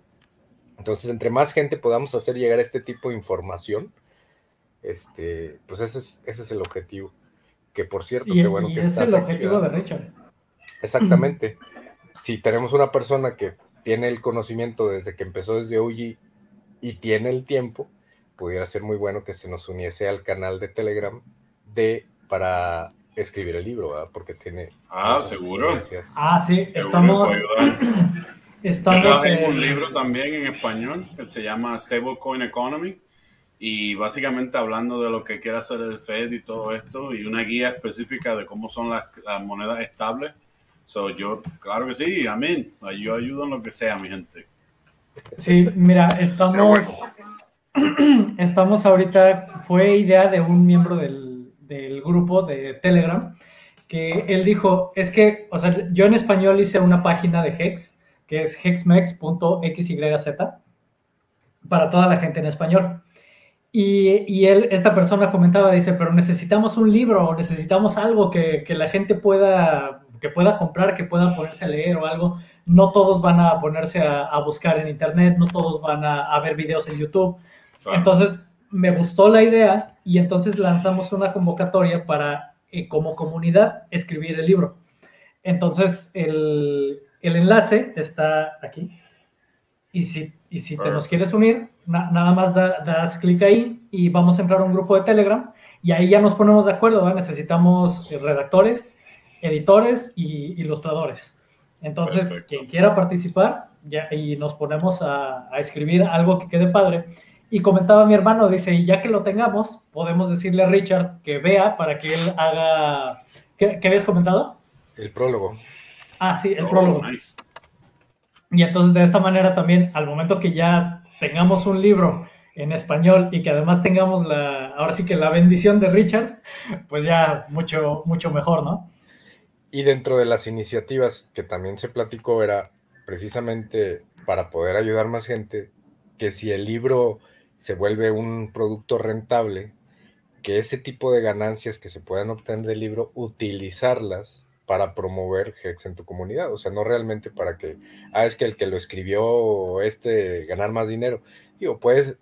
Entonces, entre más gente podamos hacer llegar este tipo de información, este, pues ese es, ese es el objetivo. Que por cierto, qué bueno que estás. Es el objetivo de Richard. Exactamente. [CLEARS THROAT] si tenemos una persona que tiene el conocimiento desde que empezó desde OG y tiene el tiempo, pudiera ser muy bueno que se nos uniese al canal de Telegram de para escribir el libro, ¿verdad? porque tiene. Ah, seguro. Ah, sí, estamos. [CLEARS THROAT] estamos en un libro también en español que se llama Stablecoin Economy y básicamente hablando de lo que quiere hacer el Fed y todo esto y una guía específica de cómo son las, monedas estables. So, yo, claro que sí, amén. Yo ayudo en lo que sea, mi gente. Sí, mira, estamos, [CLEARS THROAT] estamos ahorita, fue idea de un miembro del, del grupo de Telegram, que él dijo, es que, o sea, yo en español hice una página de Hex, que es hexmex.xyz, para toda la gente en español. Y, él, esta persona comentaba, dice, pero necesitamos un libro, necesitamos algo que, la gente pueda, que pueda comprar, que pueda ponerse a leer o algo. No todos van a ponerse a, buscar en internet, no todos van a, ver videos en YouTube. Entonces, me gustó la idea y entonces lanzamos una convocatoria para, eh, como comunidad, escribir el libro. Entonces, el, el enlace está aquí. Y si, y si te nos quieres unir, nada más das clic ahí y vamos a entrar a un grupo de Telegram y ahí ya nos ponemos de acuerdo, necesitamos eh, redactores, editores y ilustradores. Entonces, quien quiera participar, ya, y nos ponemos a, escribir algo que quede padre. Y comentaba mi hermano, dice, y ya que lo tengamos, podemos decirle a Richard que vea para que él haga... ¿Qué, habías comentado? El prólogo. Ah, sí, el oh, prólogo. Y entonces de esta manera también, al momento que ya tengamos un libro en español y que además tengamos la, ahora sí que la bendición de Richard, pues ya mucho, mucho mejor, ¿no? Y dentro de las iniciativas que también se platicó era precisamente para poder ayudar más gente, que si el libro se vuelve un producto rentable, que ese tipo de ganancias que se puedan obtener del libro, utilizarlas para promover Hex en tu comunidad, o sea, no realmente para que, ah, es que el que lo escribió, este, ganar más dinero. Digo, pues,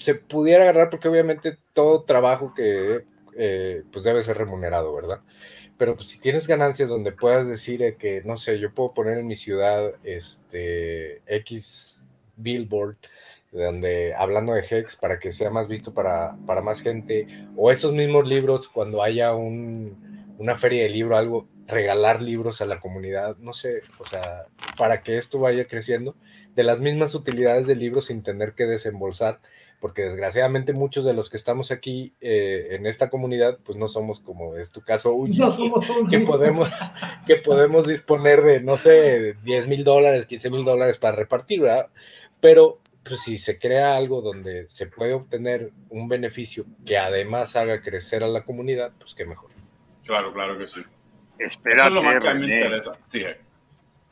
se pudiera agarrar porque obviamente todo trabajo que, eh, pues debe ser remunerado, ¿verdad? Pero pues, si tienes ganancias donde puedas decir que, no sé, yo puedo poner en mi ciudad, este, X billboard, donde hablando de Hex para que sea más visto para, para más gente, o esos mismos libros cuando haya un, una feria de libro, algo, regalar libros a la comunidad, no sé, o sea, para que esto vaya creciendo, de las mismas utilidades del libro sin tener que desembolsar, porque desgraciadamente muchos de los que estamos aquí eh, en esta comunidad, pues no somos como es tu caso, no somos que podemos, que podemos disponer de, no sé, 10 mil dólares, 15 mil dólares para repartir, ¿verdad? Pero pues, si se crea algo donde se puede obtener un beneficio que además haga crecer a la comunidad, pues qué mejor. Claro, claro que sí. Espera que,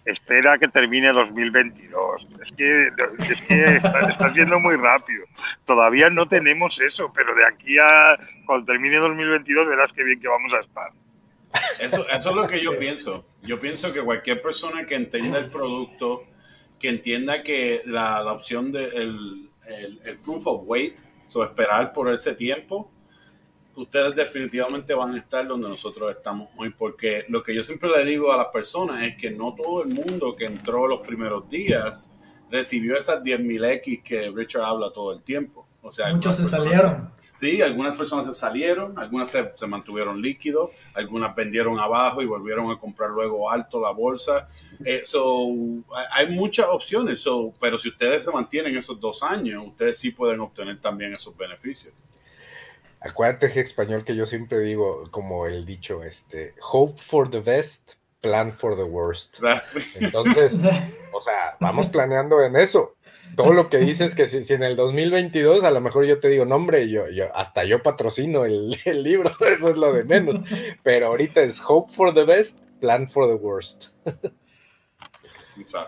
Espera que termine 2022. Es que, es que está, yendo muy rápido. Todavía no tenemos eso, pero de aquí a cuando termine 2022 verás qué bien que vamos a estar. Eso, eso es lo que yo pienso. Yo pienso que cualquier persona que entienda el producto, que entienda que la, la opción del de el, el, proof of weight, o esperar por ese tiempo, ustedes definitivamente van a estar donde nosotros estamos hoy, porque lo que yo siempre le digo a las personas es que no todo el mundo que entró los primeros días recibió esas 10.000 X que Richard habla todo el tiempo. O sea, muchos se salieron. sí, algunas personas se salieron, algunas se, mantuvieron líquidos, algunas vendieron abajo y volvieron a comprar luego alto la bolsa. Eh, hay muchas opciones, pero si ustedes se mantienen esos dos años, ustedes sí pueden obtener también esos beneficios. Acuérdate, que español, que yo siempre digo, como el dicho, este, hope for the best, plan for the worst. Entonces, [LAUGHS] o sea, vamos planeando en eso. Todo lo que dices que si, en el 2022 a lo mejor yo te digo, no hombre, yo, yo, hasta yo patrocino el, [LAUGHS] el libro, [LAUGHS] eso es lo de menos. Pero ahorita es hope for the best, plan for the worst.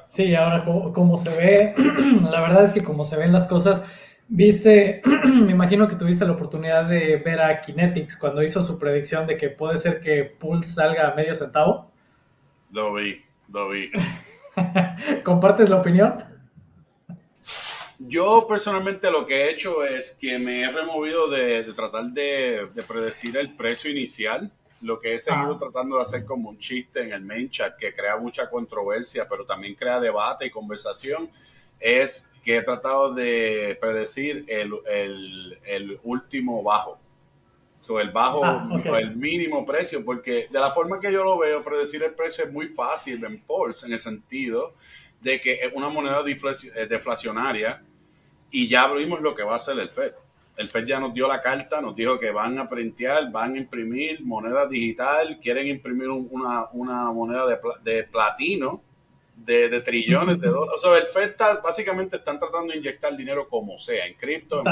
Sí, ahora como, se ve, [CLEARS THROAT] la verdad es que como se ven las cosas, Viste, [CLEARS THROAT] me imagino que tuviste la oportunidad de ver a Kinetics cuando hizo su predicción de que puede ser que Pulse salga a medio centavo. Lo vi, lo vi. [LAUGHS] ¿Compartes la opinión? Yo personalmente lo que he hecho es que me he removido de, tratar de, predecir el precio inicial. Lo que he seguido ah. tratando de hacer como un chiste en el main chat que crea mucha controversia, pero también crea debate y conversación es que he tratado de predecir el, el, el último bajo. El bajo Ah, el mínimo precio, porque de la forma que yo lo veo, predecir el precio es muy fácil en Pulse, en el sentido de que es una moneda eh, deflacionaria y ya vimos lo que va a hacer el Fed. El Fed ya nos dio la carta, nos dijo que van a printear, van a imprimir moneda digital, quieren imprimir un- una, una moneda de, de platino de, de trillones de dólares. O sea, el Fed está, básicamente están tratando de inyectar dinero como sea, en cripto, en.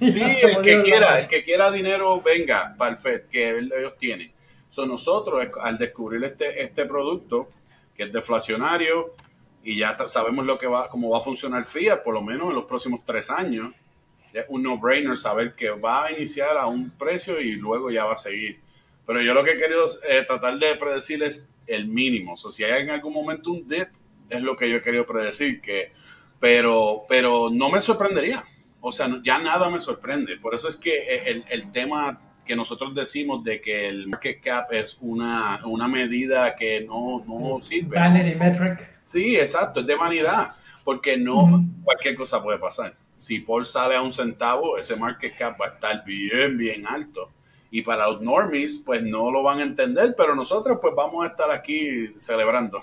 [LAUGHS] Sí, el que quiera, el que quiera dinero, venga para el FED, que ellos tienen. So, nosotros, al descubrir este, este producto, que es deflacionario, y ya sabemos lo que va, cómo va a funcionar Fiat, por lo menos en los próximos tres años, es un no-brainer saber que va a iniciar a un precio y luego ya va a seguir. Pero yo lo que he querido eh, tratar de predecir es el mínimo. O sea, si hay en algún momento un dip, es lo que yo he querido predecir, que, pero, pero no me sorprendería. O sea, no- ya nada me sorprende. Por eso es que el, el tema que nosotros decimos de que el market cap es una, una medida que no, no sirve. ¿no? Vanity metric. Sí, exacto, es de vanidad, porque no cualquier cosa puede pasar. Si Paul sale a un centavo, ese market cap va a estar bien, bien alto. Y para los normies, pues no lo van a entender, pero nosotros pues vamos a estar aquí celebrando.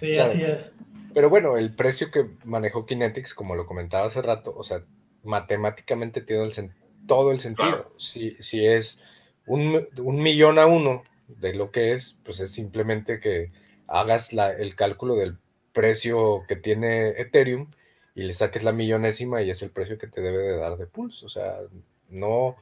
Sí, Claro. así es. Pero bueno, el precio que manejó Kinetics, como lo comentaba hace rato, o sea, matemáticamente tiene el todo el sentido. Claro. Si, si es un, un millón a uno de lo que es, pues es simplemente que hagas la- el cálculo del precio que tiene Ethereum y le saques la millonésima y es el precio que te debe de dar de Pulse. O sea, no,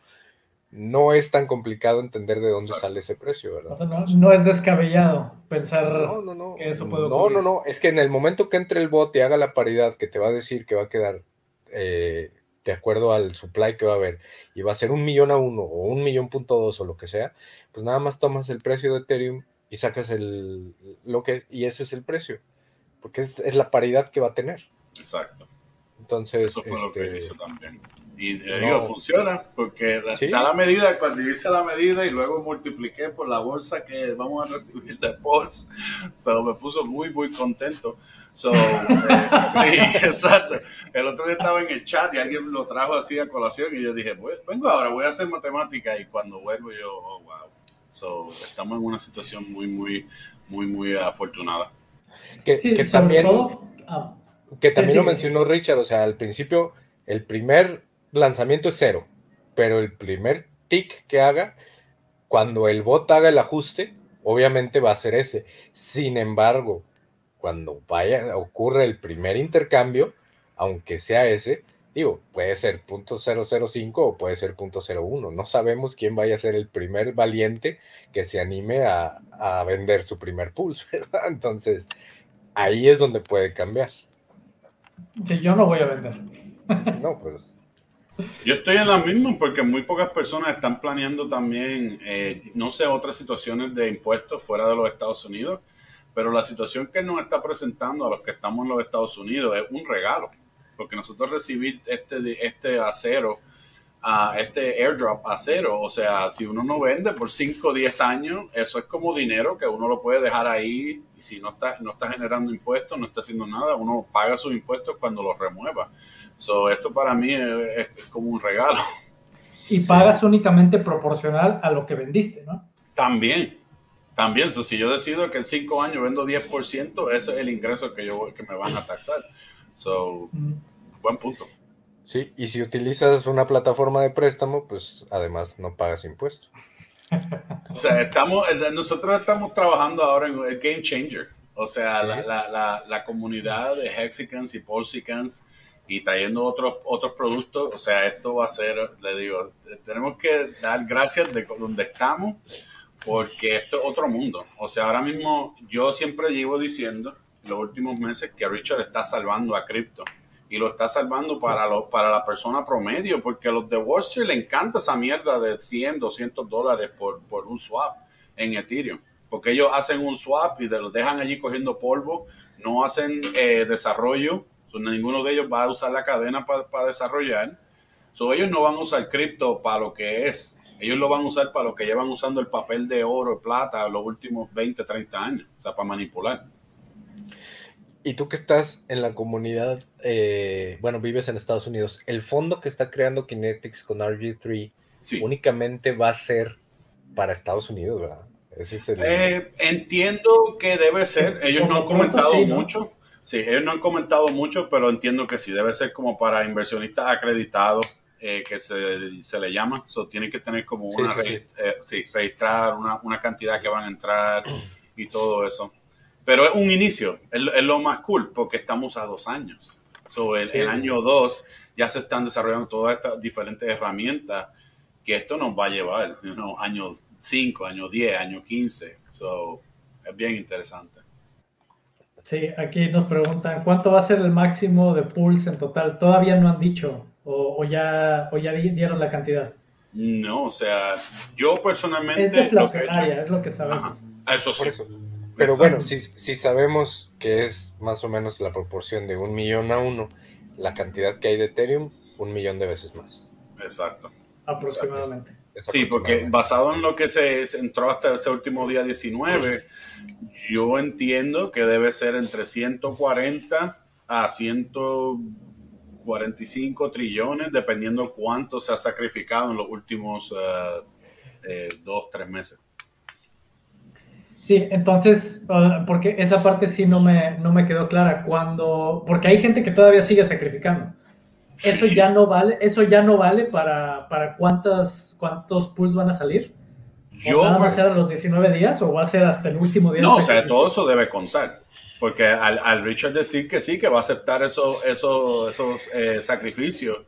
no es tan complicado entender de dónde Exacto. sale ese precio, ¿verdad? O sea, no, no es descabellado pensar. No, no, no. que eso puede no, ocurrir. no, no. Es que en el momento que entre el bot y haga la paridad que te va a decir que va a quedar eh, de acuerdo al supply que va a haber y va a ser un millón a uno o un millón punto dos o lo que sea, pues nada más tomas el precio de Ethereum y sacas el lo que y ese es el precio, porque es, es la paridad que va a tener. Exacto. Entonces, Eso fue lo que este, hizo también. Y no. digo, funciona, porque da, Sí. da la medida, cuando hice la medida y luego multipliqué por la bolsa que vamos a recibir de Pulse, so, me puso muy, muy contento. So, [LAUGHS] eh, sí, exacto. El otro día estaba en el chat y alguien lo trajo así a colación y yo dije, "Pues, vengo ahora, voy a hacer matemática y cuando vuelvo yo, oh, wow. So, estamos en una situación muy, muy, muy, muy afortunada. que, Sí, que sobre también todo. ah, Que también lo mencionó Richard, o sea, al principio el primer lanzamiento es cero, pero el primer tick que haga, cuando el bot haga el ajuste, obviamente va a ser ese. Sin embargo, cuando vaya, ocurre el primer intercambio, aunque sea ese, digo, puede ser .005 o puede ser .01. No sabemos quién vaya a ser el primer valiente que se anime a, a vender su primer pulse, [LAUGHS] ¿verdad? Entonces, ahí es donde puede cambiar. sí, yo no voy a vender. No, pues Yo estoy en la misma porque muy pocas personas están planeando también, eh, no sé, otras situaciones de impuestos fuera de los Estados Unidos, pero la situación que nos está presentando a los que estamos en los Estados Unidos es un regalo, porque nosotros recibir este, este acero, a este airdrop a cero, o sea, si uno no vende por 5 o 10 años, eso es como dinero que uno lo puede dejar ahí y si no está, no está generando impuestos, no está haciendo nada, uno paga sus impuestos cuando los remueva. So, esto para mí es, es como un regalo. Y pagas únicamente proporcional a lo que vendiste, ¿no? También, también, so, si yo decido que en 5 años vendo 10%, ese es el ingreso que, yo, que me van a taxar. So, Mm. buen punto. Sí, y si utilizas una plataforma de préstamo, pues además no pagas impuestos. O sea, estamos, nosotros estamos trabajando ahora en el Game Changer. O sea, Sí. la, la, la, la comunidad de Hexicans y Polsicans y trayendo otros otros productos. O sea, esto va a ser, le digo, tenemos que dar gracias de donde estamos porque esto es otro mundo. O sea, ahora mismo yo siempre llevo diciendo los últimos meses que Richard está salvando a cripto y lo está salvando para, lo, para la persona promedio, porque a los de Wall Street le encanta esa mierda de 100, 200 dólares por, por un swap en Ethereum, porque ellos hacen un swap y de- los dejan allí cogiendo polvo, no hacen eh, desarrollo, so, ninguno de ellos va a usar la cadena para desarrollar, so, ellos no van a usar cripto para lo que es, ellos lo van a usar para lo que llevan usando el papel de oro, plata los últimos 20, 30 años, o sea, para manipular. Y tú que estás en la comunidad, eh, bueno, vives en Estados Unidos, el fondo que está creando Kinetics con RG3 únicamente va a ser para Estados Unidos, ¿verdad? Eh, entiendo que debe ser. Ellos no han comentado mucho. Sí, ellos no han comentado mucho, pero entiendo que sí. Debe ser como para inversionistas acreditados, eh, que se, se, le llama. So, tienen que tener como una. Sí, registrar una, una cantidad que van a entrar y todo eso. Pero es un inicio, es, lo más cool porque estamos a dos años. So, el, el año dos ya se están desarrollando todas estas diferentes herramientas que esto nos va a llevar, you años 5, años 10, años 15. So, es bien interesante. Sí, aquí nos preguntan, ¿cuánto va a ser el máximo de pools en total? Todavía no han dicho, o, ya, o ya dieron la cantidad. No, o sea, yo personalmente... Es deflacionaria, es lo que sabemos. Eso sí. Pero bueno, si, si sabemos que es más o menos la proporción de un millón a uno, la cantidad que hay de Ethereum, un millón de veces más. Exacto. Aproximadamente. Sí, porque basado en lo que se, entró hasta ese último día 19, yo entiendo que debe ser entre 140 a 145 trillones, dependiendo cuánto se ha sacrificado en los últimos uh, eh, dos, tres meses. Sí, entonces, porque esa parte sí no me, no me quedó clara. Cuando, porque hay gente que todavía sigue sacrificando. Eso ya no vale, eso ya no vale para, para cuántas, cuántos pools van a salir. Yo, ¿Va a ser a los 19 días o va a ser hasta el último día? No, o sea, todo eso debe contar. Porque al, Richard decir que sí, que va a aceptar eso, eso, esos eh, sacrificios,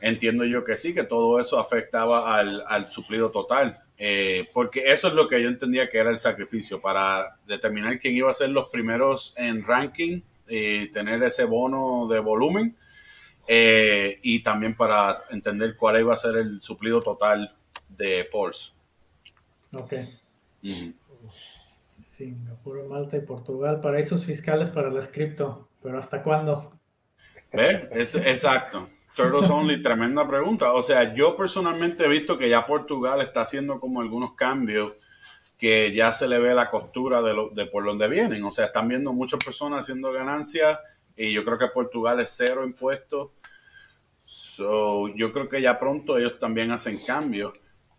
entiendo yo que sí, que todo eso afectaba al, al suplido total. Eh, porque eso es lo que yo entendía que era el sacrificio, para determinar quién iba a ser los primeros en ranking y tener ese bono de volumen. Eh, y también para entender cuál iba a ser el suplido total de Pulse. Ok. Singapur, Malta y Portugal, paraísos fiscales para las cripto, pero ¿hasta cuándo? Es, exacto. Turtles Only, tremenda pregunta. O sea, yo personalmente he visto que ya Portugal está haciendo como algunos cambios que ya se le ve la costura de, lo, por donde vienen. O sea, están viendo muchas personas haciendo ganancias y yo creo que Portugal es cero impuestos. So, yo creo que ya pronto ellos también hacen cambios.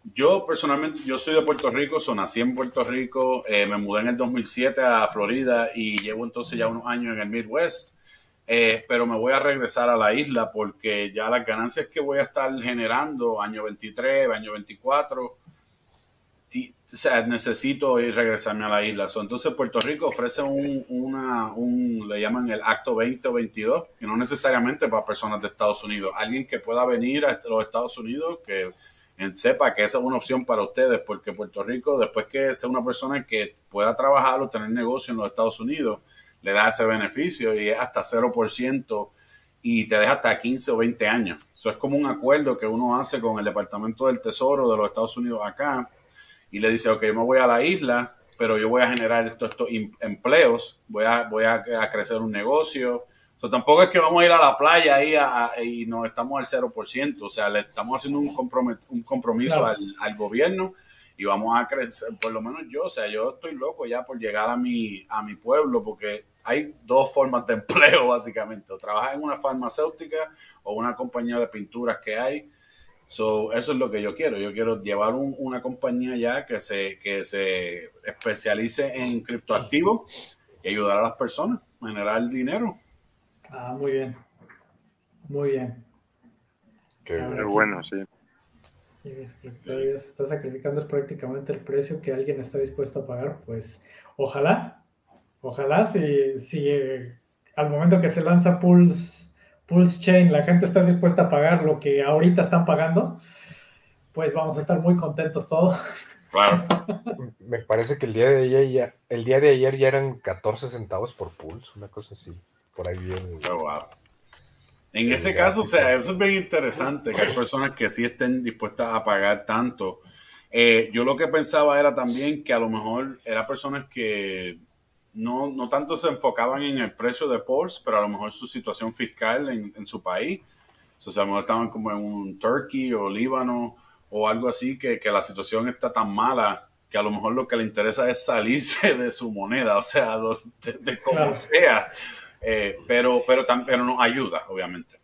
Yo personalmente, yo soy de Puerto Rico, so nací en Puerto Rico, eh, me mudé en el 2007 a Florida y llevo entonces ya unos años en el Midwest. Eh, pero me voy a regresar a la isla porque ya las ganancias que voy a estar generando año 23, año 24, o sea, necesito ir regresarme a la isla. entonces Puerto Rico ofrece un, una, un, le llaman el acto 20 o 22, que no necesariamente para personas de Estados Unidos. Alguien que pueda venir a los Estados Unidos, que sepa que esa es una opción para ustedes, porque Puerto Rico, después que sea una persona que pueda trabajar o tener negocio en los Estados Unidos, le da ese beneficio y es hasta 0% y te deja hasta 15 o 20 años. Eso es como un acuerdo que uno hace con el Departamento del Tesoro de los Estados Unidos acá y le dice, ok, yo me voy a la isla, pero yo voy a generar estos, estos empleos, voy a, voy a, crecer un negocio. O tampoco es que vamos a ir a la playa ahí y no estamos al 0%, o sea, le estamos haciendo un, un compromiso al, al gobierno y vamos a crecer, por lo menos yo, o sea, yo estoy loco ya por llegar a mi, a mi pueblo porque hay dos formas de [LAUGHS] empleo básicamente, o trabajar en una farmacéutica o una compañía de pinturas que hay. So, eso es lo que yo quiero. Yo quiero llevar una compañía ya que se, que se especialice en criptoactivos y ayudar a las personas a generar dinero. Ah, muy bien. Muy bien. Qué bueno, sí. está sacrificando es prácticamente el precio que alguien está dispuesto a pagar. Pues ojalá Ojalá si, si eh, al momento que se lanza Pulse, Pulse Chain la gente está dispuesta a pagar lo que ahorita están pagando, pues vamos a estar muy contentos todos. Claro. [LAUGHS] Me parece que el día de ayer ya, el día de ayer ya eran 14 centavos por Pulse, una cosa así. Por ahí bien. Oh, en ese caso, o sea, eso es bien interesante, que hay personas que sí estén dispuestas a pagar tanto. Eh, yo lo que pensaba era también que a lo mejor eran personas que no, no tanto se enfocaban en el precio de Porsche, pero a lo mejor su situación fiscal en, su país. O sea, a lo mejor estaban como en un Turkey o Líbano o algo así, que, la situación está tan mala que a lo mejor lo que le interesa es salirse de su moneda, o sea, de, como sea. Eh, pero, pero, pero nos ayuda, obviamente.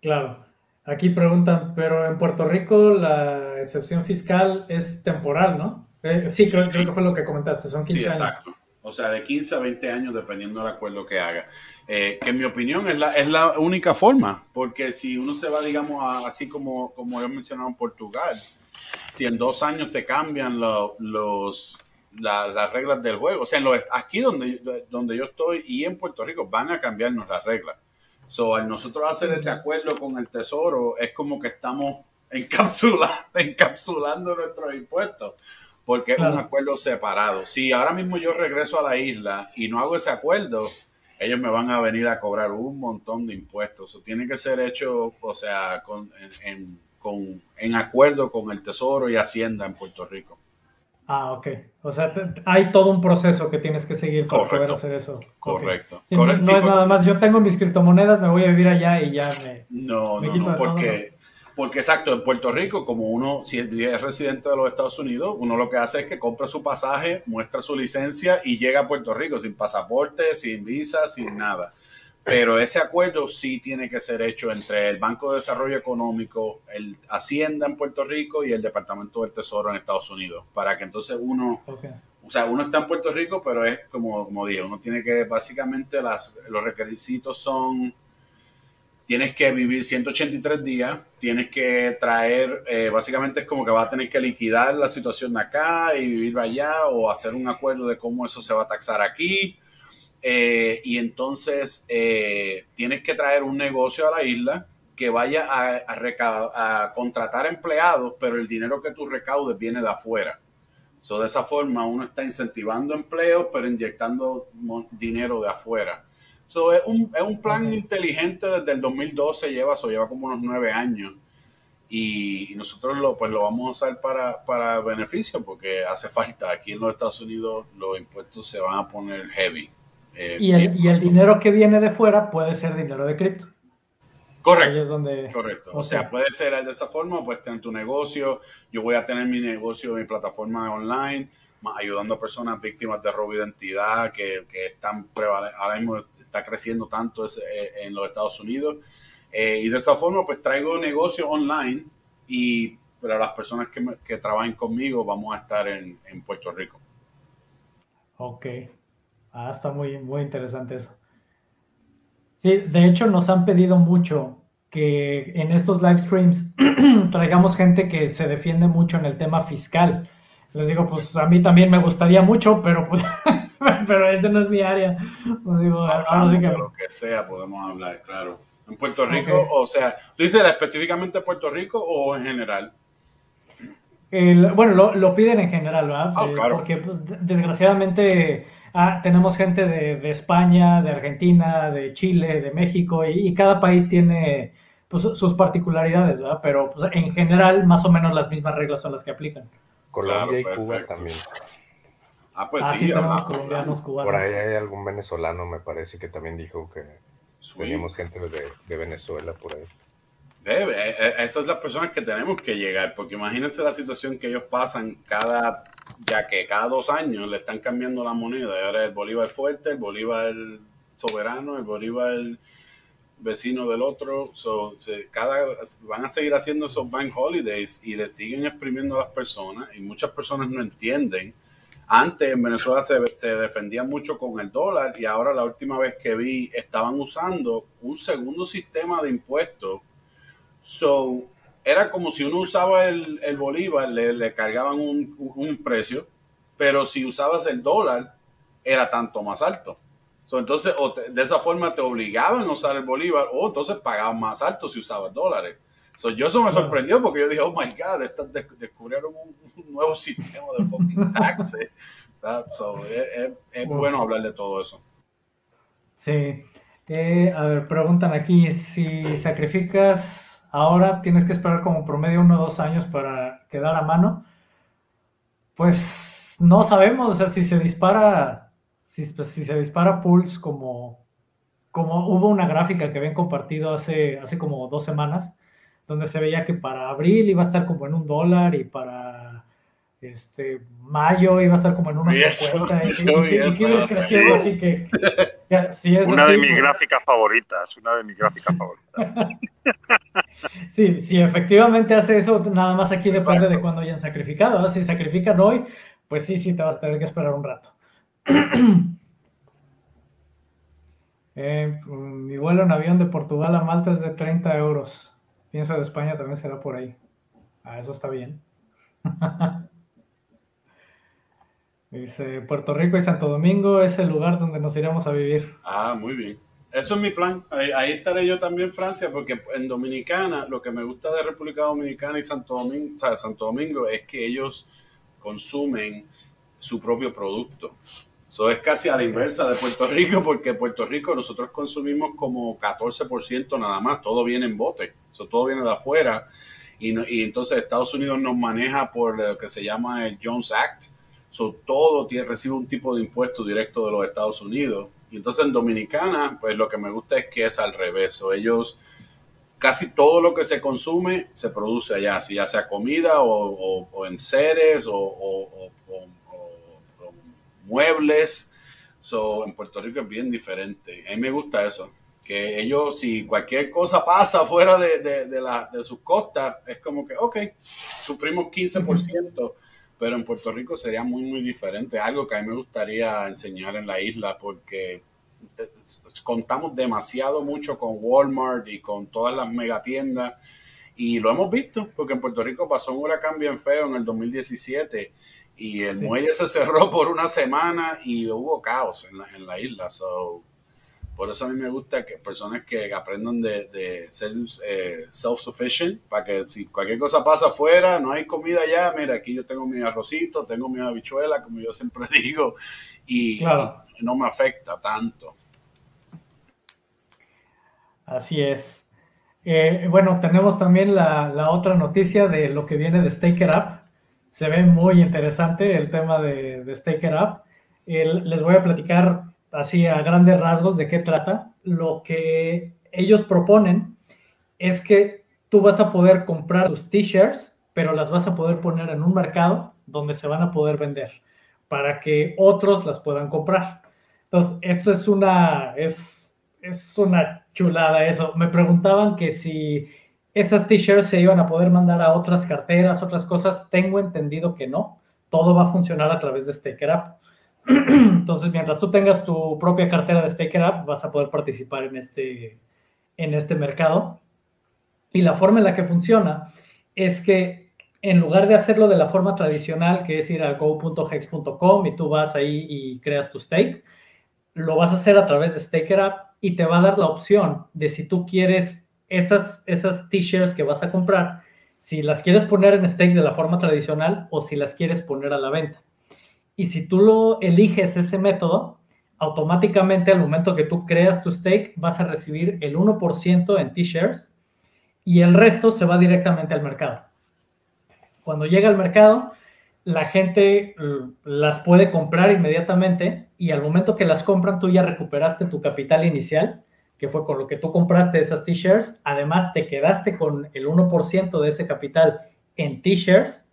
Claro. Aquí preguntan, pero en Puerto Rico la excepción fiscal es temporal, ¿no? Eh, sí, creo, que fue lo que comentaste, son 15 sí, exacto. O sea, de 15 a 20 años dependiendo del acuerdo que haga. Eh, que en mi opinión es la, es la única forma, porque si uno se va, digamos, así como, como yo mencionaba en Portugal, si en dos años te cambian los, las reglas del juego, o sea, en aquí donde, donde yo estoy y en Puerto Rico van a cambiarnos las reglas. So, al nosotros hacer ese acuerdo con el Tesoro, es como que estamos encapsulando, [LAUGHS] encapsulando nuestros impuestos, porque es un acuerdo separado. Si ahora mismo yo regreso a la isla y no hago ese acuerdo, ellos me van a venir a cobrar un montón de impuestos. Eso tiene que ser hecho, o sea, con, en, con, en acuerdo con el Tesoro y Hacienda en Puerto Rico. Ah, ok. O sea, hay todo un proceso que tienes que seguir para poder hacer eso. Correcto. no, es nada más, yo tengo mis criptomonedas, me voy a vivir allá y ya me... No, no, no, porque, porque exacto, en Puerto Rico, como uno, si es residente de los Estados Unidos, uno lo que hace es que compra su pasaje, muestra su licencia y llega a Puerto Rico sin pasaporte, sin visa, sin nada. Pero ese acuerdo sí tiene que ser hecho entre el Banco de Desarrollo Económico, el Hacienda en Puerto Rico y el Departamento del Tesoro en Estados Unidos, para que entonces uno, o sea, uno está en Puerto Rico, pero es como, como dije, uno tiene que, básicamente las, los requisitos son, tienes que vivir 183 días, tienes que traer, eh, básicamente es como que va a tener que liquidar la situación de acá y vivir allá o hacer un acuerdo de cómo eso se va a taxar aquí eh, y entonces eh, tienes que traer un negocio a la isla que vaya a, a, contratar empleados, pero el dinero que tú recaudes viene de afuera. So, de esa forma uno está incentivando empleos, pero inyectando dinero de afuera. So, es, un, es un plan inteligente desde el 2012, lleva, so, lleva como unos nueve años. Y, nosotros lo, pues lo vamos a usar para, para beneficio porque hace falta. Aquí en los Estados Unidos los impuestos se van a poner heavy. Eh, y, el, dinero que viene de fuera puede ser dinero de cripto. Correcto. Correcto. O sea, puede ser de esa forma, puedes tener tu negocio. Yo voy a tener mi negocio, mi plataforma online, ayudando a personas víctimas de robo de identidad que, que están ahora mismo está creciendo tanto eh, en los Estados Unidos. Eh, y de esa forma, pues traigo negocio online y para las personas que, que trabajen conmigo vamos a estar en, en Puerto Rico. Ok. Ah, está muy, muy interesante eso. Sí, de hecho nos han pedido mucho que en estos live streams [CLEARS THROAT] traigamos gente que se defiende mucho en el tema fiscal. Les digo, pues a mí también me gustaría mucho, pero pues, [LAUGHS] pero ese no es mi área. Pues digo, de lo que sea podemos hablar, claro. En Puerto Rico, o sea, ¿tú dices específicamente Puerto Rico o en general? bueno, lo, lo, piden en general, ¿verdad? Ah, claro. Porque pues, desgraciadamente Ah, tenemos gente de, España, de Argentina, de Chile, de México, y, cada país tiene pues, sus particularidades, ¿verdad? Pero pues, en general, más o menos las mismas reglas son las que aplican. Colombia y Cuba también. Ah, pues ah, sí, colombianos, cubanos. Por ahí hay algún venezolano, me parece, que también dijo que teníamos gente de, Venezuela por ahí. Debe, eh, eh, esas son las personas que tenemos que llegar, porque imagínense la situación que ellos pasan cada ya que cada dos años le están cambiando la moneda. Y ahora el Bolívar fuerte, el Bolívar soberano, el Bolívar vecino del otro. cada, van a seguir haciendo esos bank holidays y le siguen exprimiendo a las personas y muchas personas no entienden. Antes en Venezuela se, se defendía mucho con el dólar y ahora la última vez que vi estaban usando un segundo sistema de impuestos. So, era como si uno usaba el, bolívar, le, cargaban un, precio, pero si usabas el dólar, era tanto más alto. Entonces, de esa forma te obligaban a usar el bolívar o entonces pagaban más alto si usabas dólares. yo eso me sorprendió porque yo dije, oh my God, descubrieron un, nuevo [LAUGHS] sistema de fucking taxes. es, bueno hablar de todo eso. Sí. Eh, a ver, preguntan aquí, si sacrificas ahora tienes que esperar como promedio uno o dos años para quedar a mano, pues no sabemos, o sea, si se dispara, si, pues, si se dispara Pulse como, como hubo una gráfica que habían compartido hace, hace como dos semanas, donde se veía que para abril iba a estar como en un dólar y para este mayo iba a estar como en unos 50 y, y, y, creciendo así que una de mis gráficas favoritas, una de mis gráficas favoritas. [LAUGHS] sí, si efectivamente hace eso, nada más aquí depende de cuándo hayan sacrificado. Si sacrifican hoy, pues sí, sí, te vas a tener que esperar un rato. [CLEARS THROAT] Eh, mi vuelo en avión de Portugal a Malta es de 30 euros. Pienso de España también será por ahí. Ah, eso está bien. [LAUGHS] Dice, Puerto Rico y Santo Domingo es el lugar donde nos iremos a vivir. Ah, muy bien. Eso es mi plan. Ahí, estaré yo también Francia, porque en Dominicana, lo que me gusta de República Dominicana y Santo Domingo, Santo Domingo es que ellos consumen su propio producto. Eso es casi a la inversa de Puerto Rico, porque Puerto Rico nosotros consumimos como 14% nada más, todo viene en bote, eso todo viene de afuera. Y, y entonces Estados Unidos nos maneja por lo que se llama el Jones Act, So, todo recibe un tipo de impuesto directo de los Estados Unidos. Y entonces en Dominicana, pues lo que me gusta es que es al revés. O ellos, casi todo lo que se consume se produce allá, si ya sea comida o, o, en seres o, muebles. So, en Puerto Rico es bien diferente. A mí me gusta eso. Que ellos, si cualquier cosa pasa fuera de, de, de, la, de sus costas, es como que, ok, sufrimos 15% pero en Puerto Rico sería muy, muy diferente. Algo que a mí me gustaría enseñar en la isla porque eh, contamos demasiado mucho con Walmart y con todas las megatiendas y lo hemos visto porque en Puerto Rico pasó un huracán bien feo en el 2017 y el muelle se cerró por una semana y hubo caos en la, en la isla. So, por eso a mí me gusta que personas que aprendan de, ser eh, self-sufficient, para que si cualquier cosa pasa afuera, no hay comida ya, mira, aquí yo tengo mi arrocito, tengo mi habichuela, como yo siempre [LAUGHS] digo, y, no me afecta tanto. Así es. Eh, bueno, tenemos también la, otra noticia de lo que viene de Staker Up. Se ve muy interesante el tema de, de Staker Up. les voy a platicar así a grandes rasgos de qué trata. Lo que ellos proponen es que tú vas a poder comprar tus t-shirts, pero las vas a poder poner en un mercado donde se van a poder vender para que otros las puedan comprar. Entonces, esto es una, es, es una chulada eso. Me preguntaban que si esas t-shirts se iban a poder mandar a otras carteras, otras cosas. Tengo entendido que no. Todo va a funcionar a través de Staker App. [CLEARS THROAT] Entonces, mientras tú tengas tu propia cartera de Staker App, vas a poder participar en este, en este mercado. Y la forma en la que funciona es que en lugar de hacerlo de la forma tradicional, que es ir a go.hex.com y tú vas ahí y creas tu stake, lo vas a hacer a través de Staker App y te va a dar la opción de si tú quieres esas, esas t-shirts que vas a comprar, si las quieres poner en stake de la forma tradicional o si las quieres poner a la venta. Y si tú lo eliges ese método, automáticamente al momento que tú creas tu stake vas a recibir el 1% en T-shares y el resto se va directamente al mercado. Cuando llega al mercado, la gente mm, las puede comprar inmediatamente y al momento que las compran tú ya recuperaste tu capital inicial, que fue con lo que tú compraste esas T-shares, además te quedaste con el 1% de ese capital en T-shares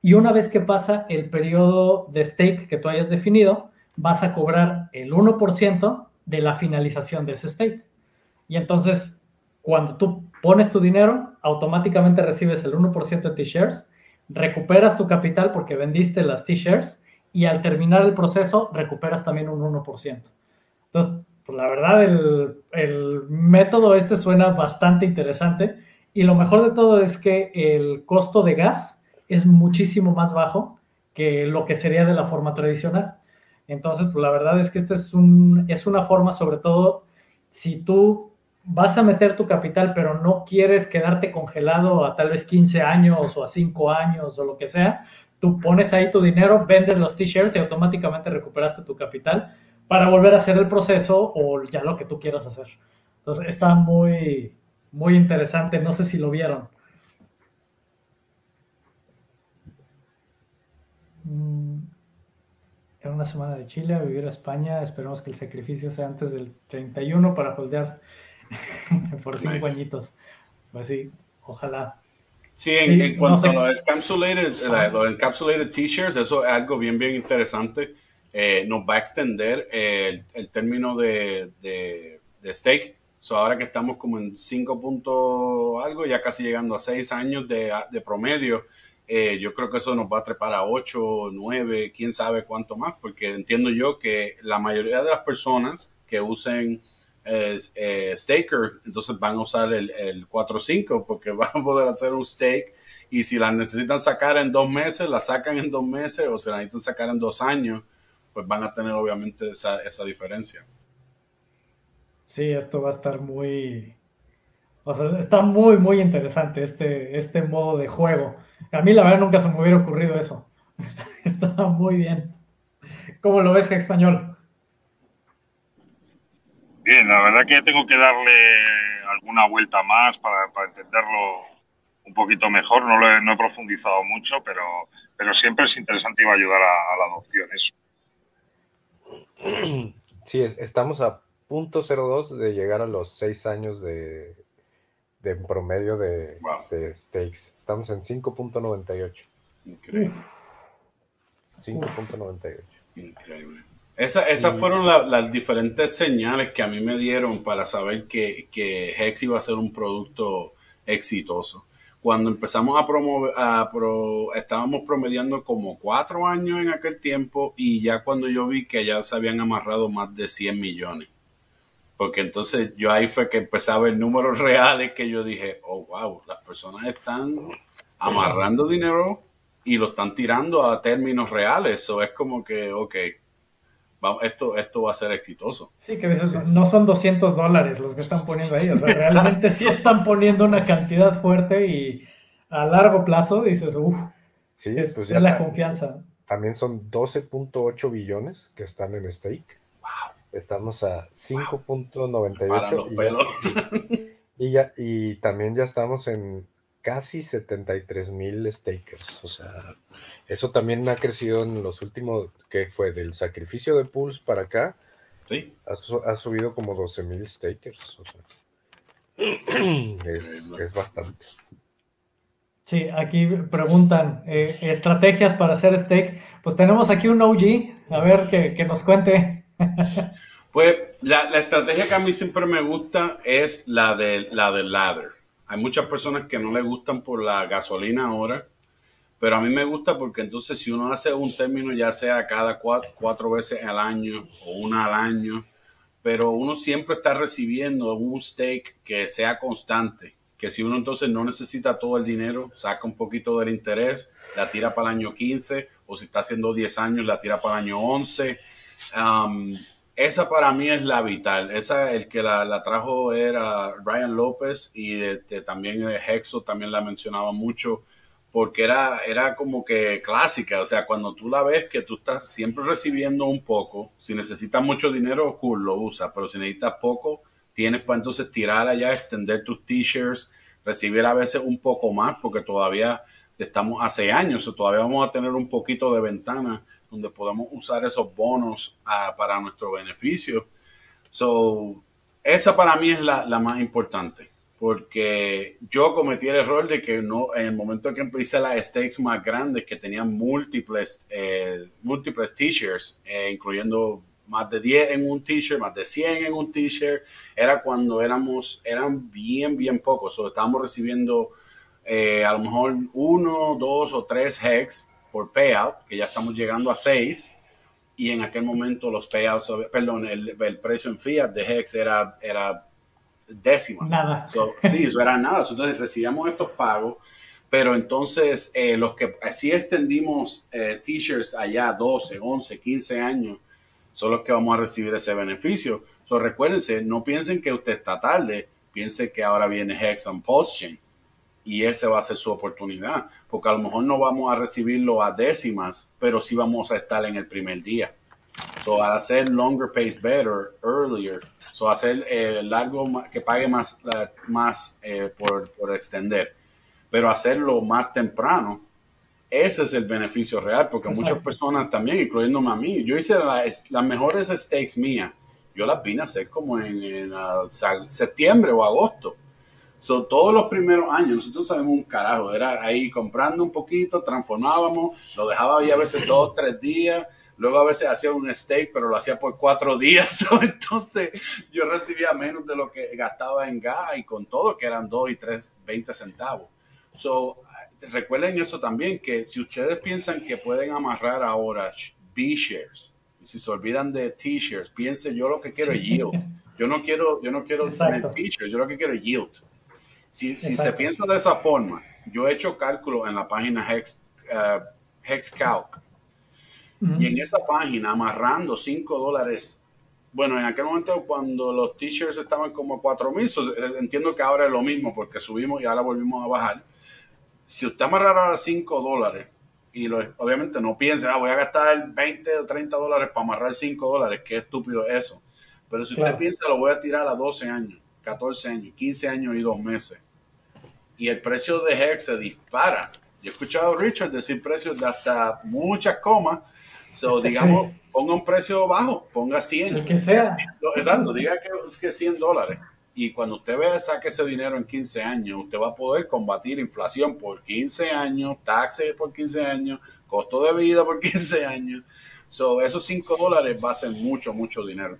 y una vez que pasa el periodo de stake que tú hayas definido, vas a cobrar el 1% de la finalización de ese stake. Y entonces, cuando tú pones tu dinero, automáticamente recibes el 1% de T-shares, recuperas tu capital porque vendiste las T-shares y al terminar el proceso recuperas también un 1%. Entonces, pues la verdad, el, el método este suena bastante interesante y lo mejor de todo es que el costo de gas es muchísimo más bajo que lo que sería de la forma tradicional. Entonces, pues la verdad es que esta es, un, es una forma, sobre todo, si tú vas a meter tu capital, pero no quieres quedarte congelado a tal vez 15 años o a 5 años o lo que sea, tú pones ahí tu dinero, vendes los t-shirts y automáticamente recuperaste tu capital para volver a hacer el proceso o ya lo que tú quieras hacer. Entonces, está muy, muy interesante. No sé si lo vieron. Mm, en una semana de Chile a vivir a España. Esperemos que el sacrificio sea antes del 31 para holdear [LAUGHS] por cinco añitos. Pues sí, ojalá. Sí, en, cuanto a los encapsulated, los encapsulated t-shirts, eso es algo bien, bien interesante. Eh, nos va a extender el, término de, de, stake. So ahora que estamos como en 5 puntos algo, ya casi llegando a 6 años de, de promedio, eh, yo creo que eso nos va a trepar a 8, 9, quién sabe cuánto más, porque entiendo yo que la mayoría de las personas que usen eh, staker, entonces van a usar el, el 4.5 porque [LAUGHS] van a poder hacer un stake y si la necesitan sacar en dos meses, la sacan en dos meses o si la necesitan sacar en dos años, pues van a tener obviamente esa, esa diferencia. Sí, esto va a estar muy, o sea, está muy, muy interesante este, este modo de juego. A mí la verdad nunca se me hubiera ocurrido eso. [LAUGHS] Está, muy bien. ¿Cómo lo ves, español? Bien, la verdad que tengo que darle alguna vuelta más para, para entenderlo un poquito mejor. No, lo he, no he profundizado mucho, pero, pero siempre es interesante y va a ayudar a, la adopción eso. [CLEARS THROAT] Sí, estamos a punto .02 de llegar a los seis años de, de promedio de, de stakes. Estamos en 5.98. Increíble. 5.98. Increíble. Esa, esas fueron las diferentes señales que a mí me dieron para saber que, que Hex iba a ser un producto exitoso. Cuando empezamos a promover, estábamos promediando como cuatro años en aquel tiempo y ya cuando yo vi que ya se habían amarrado más de 100 millones. Porque entonces yo ahí fue que empecé a ver números [LAUGHS] reales que yo dije, oh, wow, las personas están amarrando dinero y lo están tirando a términos reales. Eso es como que, ok, vamos, esto, esto va a ser exitoso. Sí, que a veces no son 200 dólares los que están poniendo ahí. O sea, realmente sí están poniendo una cantidad fuerte y a largo plazo dices, uff, sí, es, pues la confianza. También son 12.8 billones que están en stake. Estamos a 5.98 y, ya, y también ya estamos en casi 73 mil stakers. O sea, eso también ha crecido en los últimos, que fue del sacrificio de Pulse para acá. Sí. Ha, subido como 12 mil stakers. O sea, [CLEARS THROAT] es, bastante. Sí, aquí preguntan eh, estrategias para hacer stake. Pues tenemos aquí un OG, a ver que, que nos cuente. Pues la, estrategia que a mí siempre me gusta es la, de, la del ladder. Hay muchas personas que no le gustan por la gasolina ahora, pero a mí me gusta porque entonces si uno hace un término ya sea cada cuatro, veces al año o una al año, pero uno siempre está recibiendo un stake que sea constante, que si uno entonces no necesita todo el dinero, saca un poquito del interés, la tira para el año 15, o si está haciendo 10 años, la tira para el año 11 esa para mí es la vital. Esa, el que la, trajo era Ryan López y este, también Hexo también la mencionaba mucho porque era, era como que clásica. O sea, cuando tú la ves que tú estás siempre recibiendo un poco, si necesitas mucho dinero, cool, lo usa, pero si necesitas poco, tienes para entonces tirar allá, extender tus t-shirts, recibir a veces un poco más porque todavía estamos hace años o todavía vamos a tener un poquito de ventana donde podemos usar esos bonos ah, para nuestro beneficio. So, esa para mí es la, más importante, porque yo cometí el error de que no, en el momento que empecé las stakes más grandes, que tenían múltiples, eh, múltiples t-shirts, eh, incluyendo más de 10 en un t-shirt, más de 100 en un t-shirt, era cuando éramos, eran bien, bien pocos. O estábamos recibiendo eh, a lo mejor uno, dos o tres hex por payout, que ya estamos llegando a 6, y en aquel momento los payouts, perdón, el, el precio en fiat de Hex era, era décimas. Nada. sí, eso era nada. Entonces recibíamos estos pagos, pero entonces eh, los que así extendimos eh, t-shirts allá 12, 11, 15 años, son los que vamos a recibir ese beneficio. So, recuérdense, no piensen que usted está tarde, piensen que ahora viene Hex and Pulse Chain y esa va a ser su oportunidad, porque a lo mejor no vamos a recibirlo a décimas, pero sí vamos a estar en el primer día. So, al hacer longer pays better, earlier, so hacer eh, largo que pague más, más eh, por, por, extender, pero hacerlo más temprano, ese es el beneficio real, porque muchas personas también, incluyéndome a mí, yo hice las mejores stakes mías, yo las vine a hacer como en, en uh, septiembre o agosto So, todos los primeros años, nosotros sabemos un carajo, era ahí comprando un poquito, transformábamos, lo dejaba ahí a veces dos, tres días, Luego a veces hacía un steak, pero lo hacía por cuatro días. [LAUGHS] Entonces yo recibía menos de lo que gastaba en gas y con todo, que eran 2 y 3, 20 centavos. So, recuerden eso también, que si ustedes piensan que pueden amarrar ahora B-shares, si se olvidan de T-shares, piensen yo lo que quiero es yield. [LAUGHS] Yo no quiero, yo no quiero tener T-shares, yo lo que quiero es yield. Si, si, se piensa de esa forma, yo he hecho cálculos en la página Hex, uh, HexCalc. Y en esa página, amarrando 5 dólares, bueno, en aquel momento cuando los t-shirts estaban como 4 mil, eh, entiendo que ahora es lo mismo porque subimos y ahora volvimos a bajar. Si usted amarrara 5 dólares, y lo, obviamente no piense, ah, voy a gastar 20 o 30 dólares para amarrar 5 dólares, qué estúpido eso. Pero si usted piensa, lo voy a tirar a 12 años, 14 años, 15 años y 2 meses. Y el precio de Hex se dispara. Yo he escuchado a Richard decir precios de hasta muchas comas So, digamos, ponga un precio bajo, ponga 100. El que sea. exacto, diga que, que 100 dólares. Y cuando usted vea, saque ese dinero en 15 años, usted va a poder combatir inflación por 15 años, taxes por 15 años, costo de vida por [LAUGHS] 15 años. So, esos 5 dólares va a ser mucho, mucho dinero.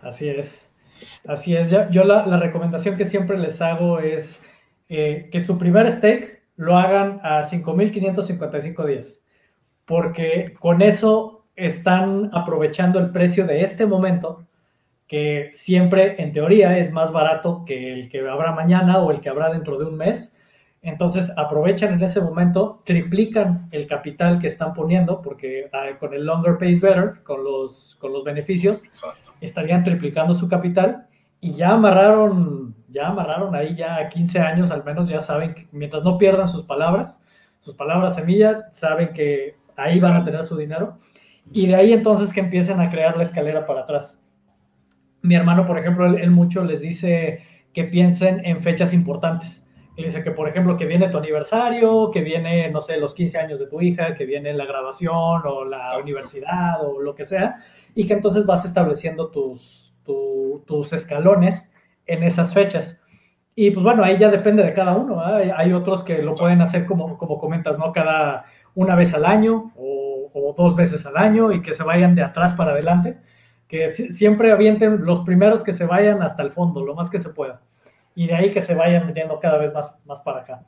Así es. Así es. Yo la, recomendación que siempre les hago es eh, que su primer stake lo hagan a 5.555 días porque con eso están aprovechando el precio de este momento, que siempre en teoría es más barato que el que habrá mañana o el que habrá dentro de un mes. Entonces aprovechan en ese momento, triplican el capital que están poniendo, porque ah, con el longer pays better, con los, con los beneficios, estarían triplicando su capital y ya amarraron, ya amarraron ahí ya 15 años al menos, ya saben que mientras no pierdan sus palabras, sus palabras semilla, saben que ahí van a tener su dinero. Y de ahí entonces que empiecen a crear la escalera para atrás. Mi hermano, por ejemplo, él, mucho les dice que piensen en fechas importantes. Él dice que, por ejemplo, que viene tu aniversario, que viene, no sé, los 15 años de tu hija, que viene la grabación o la universidad o lo que sea, y que entonces vas estableciendo tus, tus escalones en esas fechas. Y pues bueno, ahí ya depende de cada uno. Hay, hay, otros que lo pueden hacer como, como comentas, ¿no? Cada una vez al año o, dos veces al año y que se vayan de atrás para adelante, que siempre avienten los primeros que se vayan hasta el fondo, lo más que se pueda, y de ahí que se vayan viniendo cada vez más, más para acá.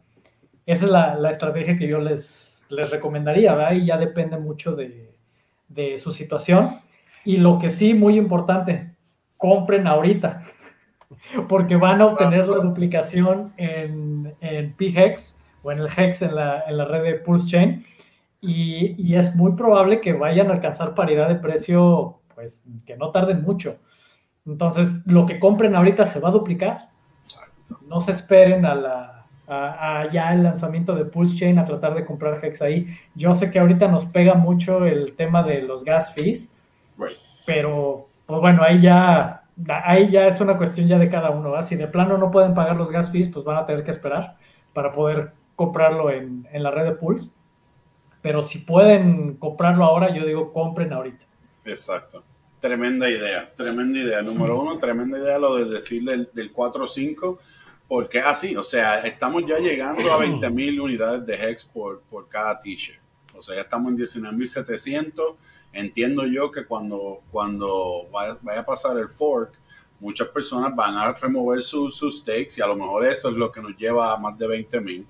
Esa es la, estrategia que yo les, les recomendaría, ¿verdad? Y ya depende mucho de, de su situación. Y lo que sí, muy importante, compren ahorita, [LAUGHS] porque van a obtener la duplicación en, en PHEX o en el HEX en la, en la red de Pulse Chain y, es muy probable que vayan a alcanzar paridad de precio, pues que no tarden mucho. Entonces, lo que compren ahorita se va a duplicar. No se esperen a la, a, ya el lanzamiento de Pulse Chain a tratar de comprar Hex ahí. Yo sé que ahorita nos pega mucho el tema de los gas fees, pero pues bueno, ahí ya, ahí ya es una cuestión ya de cada uno. Si de plano no pueden pagar los gas fees, pues van a tener que esperar para poder comprarlo en, en la red de Pulse pero si pueden comprarlo ahora, yo digo compren ahorita. Exacto. Tremenda idea, tremenda idea. Número uno, tremenda idea lo de decirle del, 4 o 5, porque así, o sea, estamos ya llegando a 20 mil unidades de Hex por, por cada t-shirt. O sea, ya estamos en 19.700. Entiendo yo que cuando, cuando vaya, a pasar el fork, muchas personas van a remover sus, stakes y a lo mejor eso es lo que nos lleva a más de 20 mil.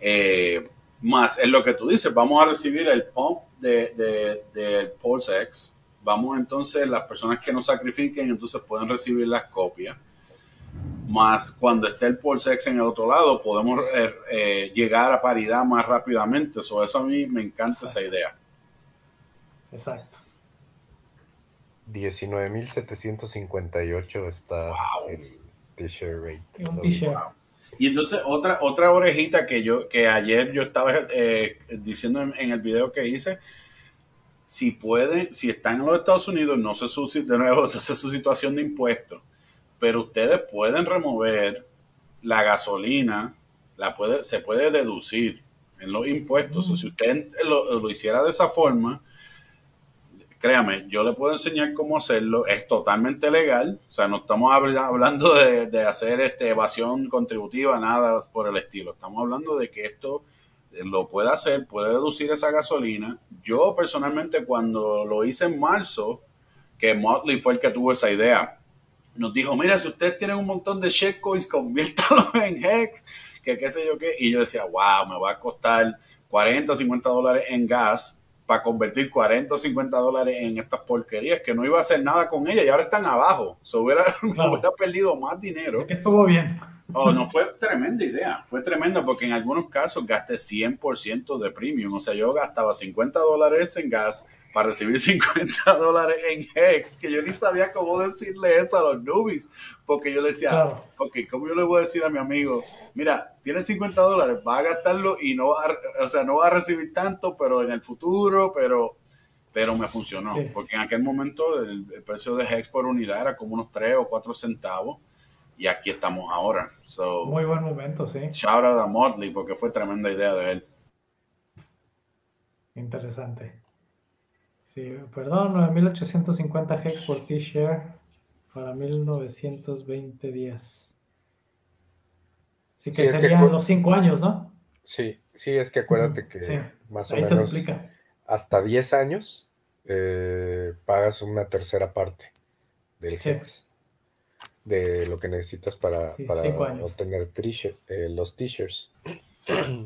Eh, más es lo que tú dices, vamos a recibir el pump del de, de, Pulse X. Vamos entonces, las personas que nos sacrifiquen, entonces pueden recibir las copias. Más cuando esté el Pulse X en el otro lado, podemos eh, eh, llegar a paridad más rápidamente. eso a mí me encanta esa idea. Exacto. 19.758 está el t-shirt rate. Y entonces otra, otra orejita que yo, que ayer yo estaba eh, diciendo en, el video que hice, si pueden, si están en los Estados Unidos, no se su, de nuevo, [LAUGHS] se su situación de impuestos, pero ustedes pueden remover la gasolina, la puede, se puede deducir en los impuestos. O si usted lo, lo hiciera de esa forma, créame, yo le puedo enseñar cómo hacerlo, es totalmente legal, o sea, no estamos hablando de, hacer este evasión contributiva, nada por el estilo, estamos hablando de que esto lo puede hacer, puede deducir esa gasolina. Yo personalmente cuando lo hice en marzo, que Motley fue el que tuvo esa idea, nos dijo, mira, si ustedes tienen un montón de shitcoins, [LAUGHS] conviértalo en Hex, que qué sé yo qué. Y yo decía, wow, me va a costar 40, 50 dólares en gas para convertir 40 o 50 dólares en estas porquerías, que no iba a hacer nada con ellas y ahora están abajo. Se hubiera, [LAUGHS] hubiera perdido más dinero. que estuvo bien. Oh, no fue tremenda idea, fue tremenda porque en algunos casos gasté 100% de premium, o sea, yo gastaba 50 dólares en gas para recibir [LAUGHS] 50 dólares en Hex, que yo ni sabía cómo decirle eso a los newbies, porque yo le decía, ok, ¿cómo yo le voy a decir a mi amigo, mira, tienes 50 dólares, va a gastarlo y no va a, o sea, no va a recibir tanto, pero en el futuro, pero, pero me funcionó, porque en aquel momento el, el precio de Hex por unidad era como unos 3 o 4 centavos y aquí estamos ahora. Muy buen momento, sí. Shout out a Motley porque fue tremenda idea de él. Interesante. Sí, perdón, 9850 hex por T-Share para 1920 días. Así que serían los 5 años, ¿no? Sí, sí, es que acuérdate que más o menos hasta 10 años eh, pagas una tercera parte del hex de lo que necesitas para, obtener eh, los t-shirts. Eso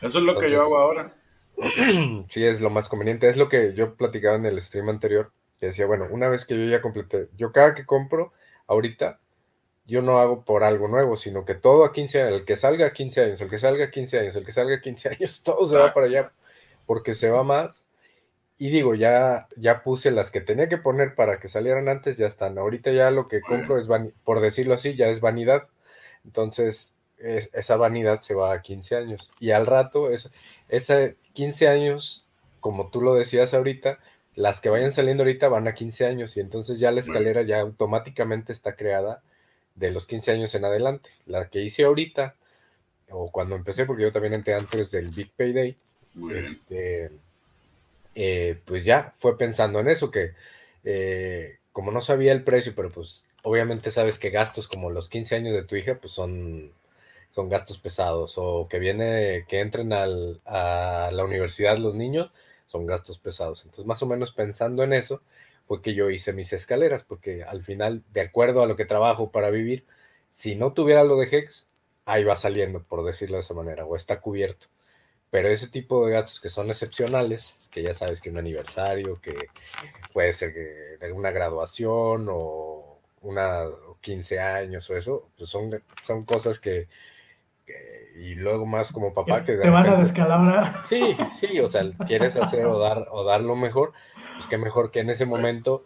es lo que yo hago ahora. [CLEARS THROAT] Sí, es lo más conveniente. Es lo que yo platicaba en el stream anterior, que decía, bueno, una vez que yo ya completé, yo cada que compro, ahorita, yo no hago por algo nuevo, sino que todo a 15 años, el que salga a 15 años, el que salga a 15 años, el que salga a 15 [LAUGHS] años, todo se va para allá, porque se va más y digo, ya, ya puse las que tenía que poner para que salieran antes, ya están. Ahorita ya lo que compro es, por decirlo así, ya es vanidad. Entonces, esa vanidad se va a 15 años. Y al rato, es, esa 15 años, como tú lo decías ahorita, las que vayan saliendo ahorita van a 15 años. Y entonces ya la escalera ya automáticamente está creada de los 15 años en adelante. La que hice ahorita, o cuando empecé, porque yo también entré antes del Big Payday, este eh, pues ya fue pensando en eso, que eh, como no sabía el precio, pero pues obviamente sabes que gastos como los 15 años de tu hija, pues son, son gastos pesados, o que viene, que entren al, a la universidad los niños, son gastos pesados. Entonces, más o menos pensando en eso, fue que yo hice mis escaleras, porque al final, de acuerdo a lo que trabajo para vivir, si no tuviera lo de Hex, ahí va saliendo, por decirlo de esa manera, o está cubierto. Pero ese tipo de gastos que son excepcionales, que ya sabes que un aniversario, que puede ser que una graduación o una 15 años o eso, pues son, son cosas que, y luego más como papá que te van a descalabrar. Sí, sí, o sea, quieres hacer o dar o dar lo mejor, pues que mejor que en ese momento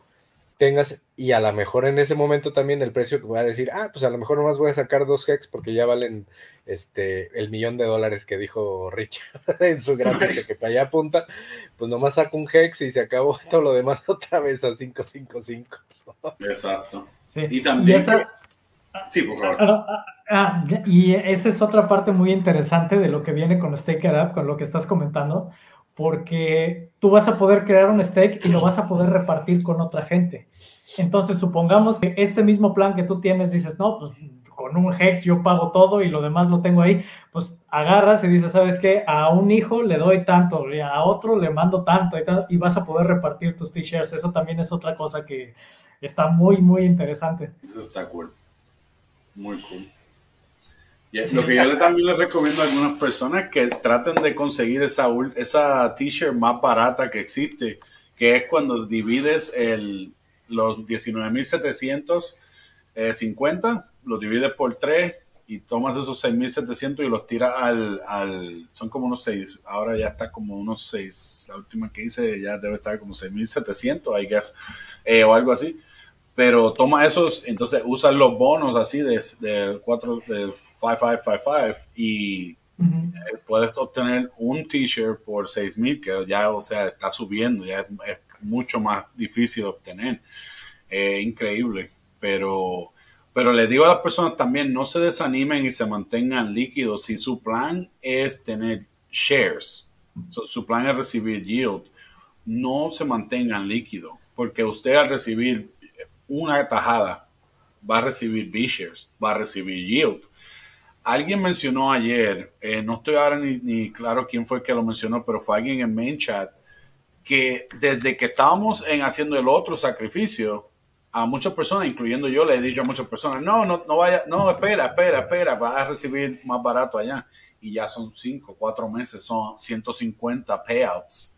tengas, y a lo mejor en ese momento también el precio que voy a decir, ah, pues a lo mejor nomás voy a sacar dos hex porque ya valen este el millón de dólares que dijo Richard [LAUGHS] en su gráfica que para allá apunta, pues nomás saco un hex y se acabó [LAUGHS] todo lo demás otra vez a 555. Exacto. Y también... Sí, por favor. [LAUGHS] Ah, y esa es otra parte muy interesante de lo que viene con Stake Up, con lo que estás comentando, porque tú vas a poder crear un stake y lo vas a poder repartir con otra gente. Entonces, supongamos que este mismo plan que tú tienes, dices, no, pues con un hex yo pago todo y lo demás lo tengo ahí, pues agarras y dices, ¿sabes qué? A un hijo le doy tanto y a otro le mando tanto y, y vas a poder repartir tus t-shirts. Eso también es otra cosa que está muy, muy interesante. Eso está cool. Muy cool. Lo que yo también les recomiendo a algunas personas que traten de conseguir esa, esa t-shirt más barata que existe, que es cuando divides el, los 19.750, los divides por 3 y tomas esos 6.700 y los tiras al, al, Son como unos 6, ahora ya está como unos 6, la última que hice ya debe estar como 6.700, I guess, eh, o algo así pero toma esos, entonces usa los bonos así de, de 4, de 5555 y eh, puedes obtener un t-shirt por 6000 que ya, o sea, está subiendo, ya es, mucho más difícil de obtener. increíble, pero, pero les digo a las personas también, no se desanimen y se mantengan líquidos. Si su plan es tener shares, su plan es recibir yield, no se mantengan líquidos, porque usted al recibir una tajada va a recibir B-shares, va a recibir yield. alguien mencionó ayer, eh, no estoy ahora ni, claro quién fue que lo mencionó, pero fue alguien en main chat, que desde que estábamos en haciendo el otro sacrificio, a muchas personas, incluyendo yo, le he dicho a muchas personas, no, no, no vaya, no, espera, espera, espera, vas a recibir más barato allá. Y ya son cinco, cuatro meses, son 150 payouts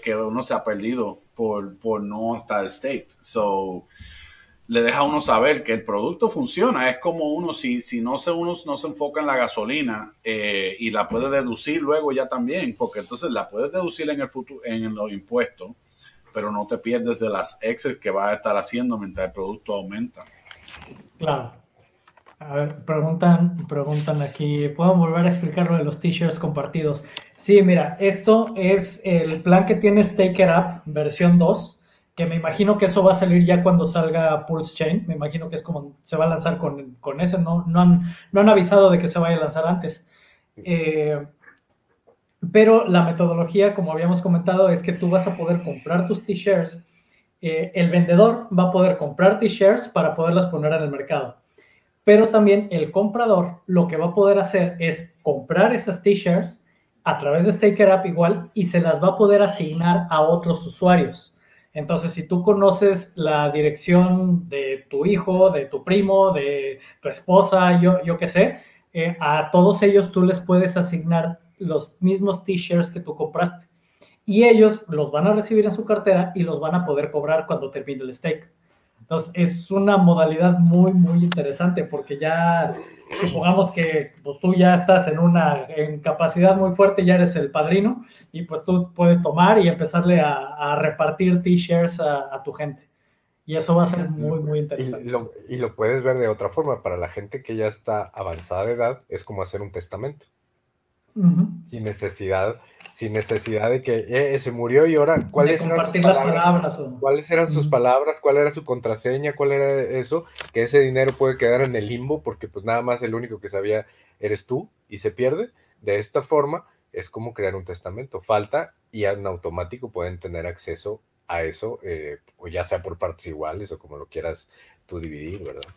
que, uno se ha perdido por, por no estar state. So, le deja a uno saber que el producto funciona. Es como uno, si, si no, se, uno no se enfoca en la gasolina eh, y la puede deducir luego ya también, porque entonces la puedes deducir en el futuro, en los impuestos pero no te pierdes de las exes que vas a estar haciendo mientras el producto aumenta. Claro. A ver, preguntan, preguntan aquí, ¿puedo volver a explicar lo de los t-shirts compartidos? Sí, mira, esto es el plan que tiene Staker App, versión 2, que me imagino que eso va a salir ya cuando salga Pulse Chain, me imagino que es como se va a lanzar con, con ese, no, no, han, no han avisado de que se vaya a lanzar antes. Eh, pero la metodología, como habíamos comentado, es que tú vas a poder comprar tus t-shirts. Eh, el vendedor va a poder comprar t-shirts para poderlas poner en el mercado. Pero también el comprador lo que va a poder hacer es comprar esas t-shirts a través de Staker App igual y se las va a poder asignar a otros usuarios. Entonces, si tú conoces la dirección de tu hijo, de tu primo, de tu esposa, yo, yo qué sé, eh, a todos ellos tú les puedes asignar los mismos t-shirts que tú compraste. Y ellos los van a recibir en su cartera y los van a poder cobrar cuando termine el stake. Entonces, es una modalidad muy, muy interesante porque ya supongamos que pues, tú ya estás en una en capacidad muy fuerte, ya eres el padrino y pues tú puedes tomar y empezarle a, repartir t-shirts a, tu gente. Y eso va a ser muy, muy interesante. Y lo, y lo puedes ver de otra forma. Para la gente que ya está avanzada de edad, es como hacer un testamento sin necesidad, sin necesidad de que eh, se murió y ahora cuáles eran sus palabras, cuáles eran sus palabras, cuál era su contraseña, cuál era eso, que ese dinero puede quedar en el limbo porque pues nada más el único que sabía eres tú y se pierde. De esta forma es como crear un testamento. Falta y en automático pueden tener acceso a eso, eh, o ya sea por partes iguales o como lo quieras tú dividir, ¿verdad?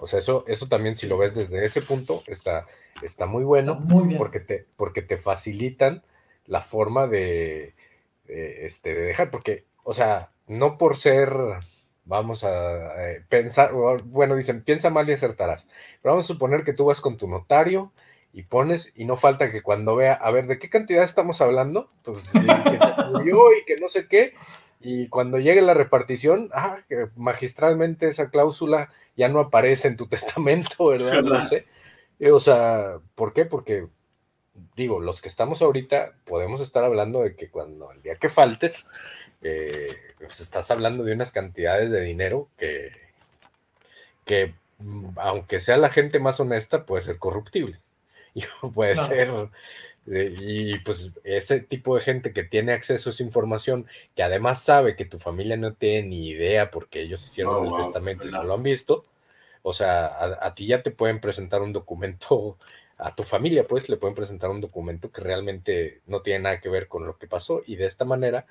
O sea, eso, eso también si lo ves desde ese punto está, está muy bueno Porque, te, porque te facilitan la forma de, este, de dejar, porque, o sea, no por ser, vamos a eh, pensar, bueno, dicen, piensa mal y acertarás, pero vamos a suponer que tú vas con tu notario y pones, y no falta que cuando vea, a ver, ¿de qué cantidad estamos hablando? Pues que se murió y que no sé qué, y cuando llegue la repartición, ah, que magistralmente esa cláusula ya no aparece en tu [LAUGHS] testamento, ¿verdad? No sé. Eh, o sea, ¿por qué? Porque, digo, los que estamos ahorita podemos estar hablando de que cuando el día que faltes, eh, pues estás hablando de unas cantidades de dinero que, que, mm, aunque sea la gente más honesta, puede ser corruptible. [LAUGHS] Y puede ser y pues ese tipo de gente que tiene acceso a esa información, que además sabe que tu familia no tiene ni idea porque ellos hicieron el testamento y no lo han visto, o sea, a, ti ya te pueden presentar un documento, [LAUGHS] a tu familia pues le pueden presentar un documento que realmente no tiene nada que ver con lo que pasó y de esta manera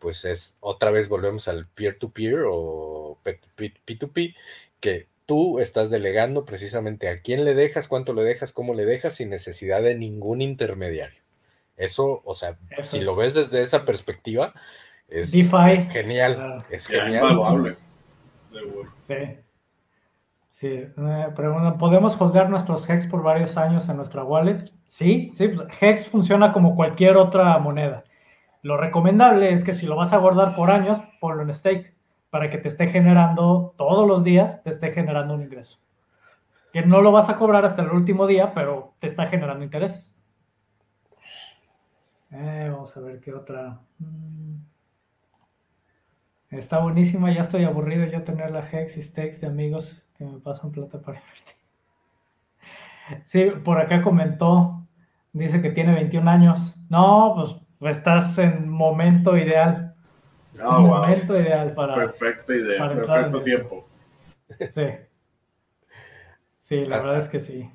pues es otra vez volvemos al peer-to-peer -peer o P2P, que tú estás delegando precisamente a quién le dejas, cuánto le dejas, cómo le dejas, sin necesidad de ningún intermediario. Eso, o sea, si lo ves desde esa perspectiva, es, genial. Es genial. Sí. Sí, pregunta, ¿podemos holdear nuestros HEX por varios años en nuestra wallet? Sí, sí, pues, HEX funciona como cualquier otra moneda. Lo recomendable es que si lo vas a guardar por años, ponlo en stake para que te esté generando todos los días, te esté generando un ingreso. Que no lo vas a cobrar hasta el último día, pero te está generando intereses. Eh, vamos a ver qué otra. Mm. Está buenísima, ya estoy aburrido yo tener la Hex y Stakes de amigos que me pasan plata para invertir. Sí, por acá comentó, dice que tiene 21 años. No, pues estás en momento ideal. Oh, momento ideal para. Perfecta idea, perfecto tiempo. Sí. Sí, la verdad es que sí.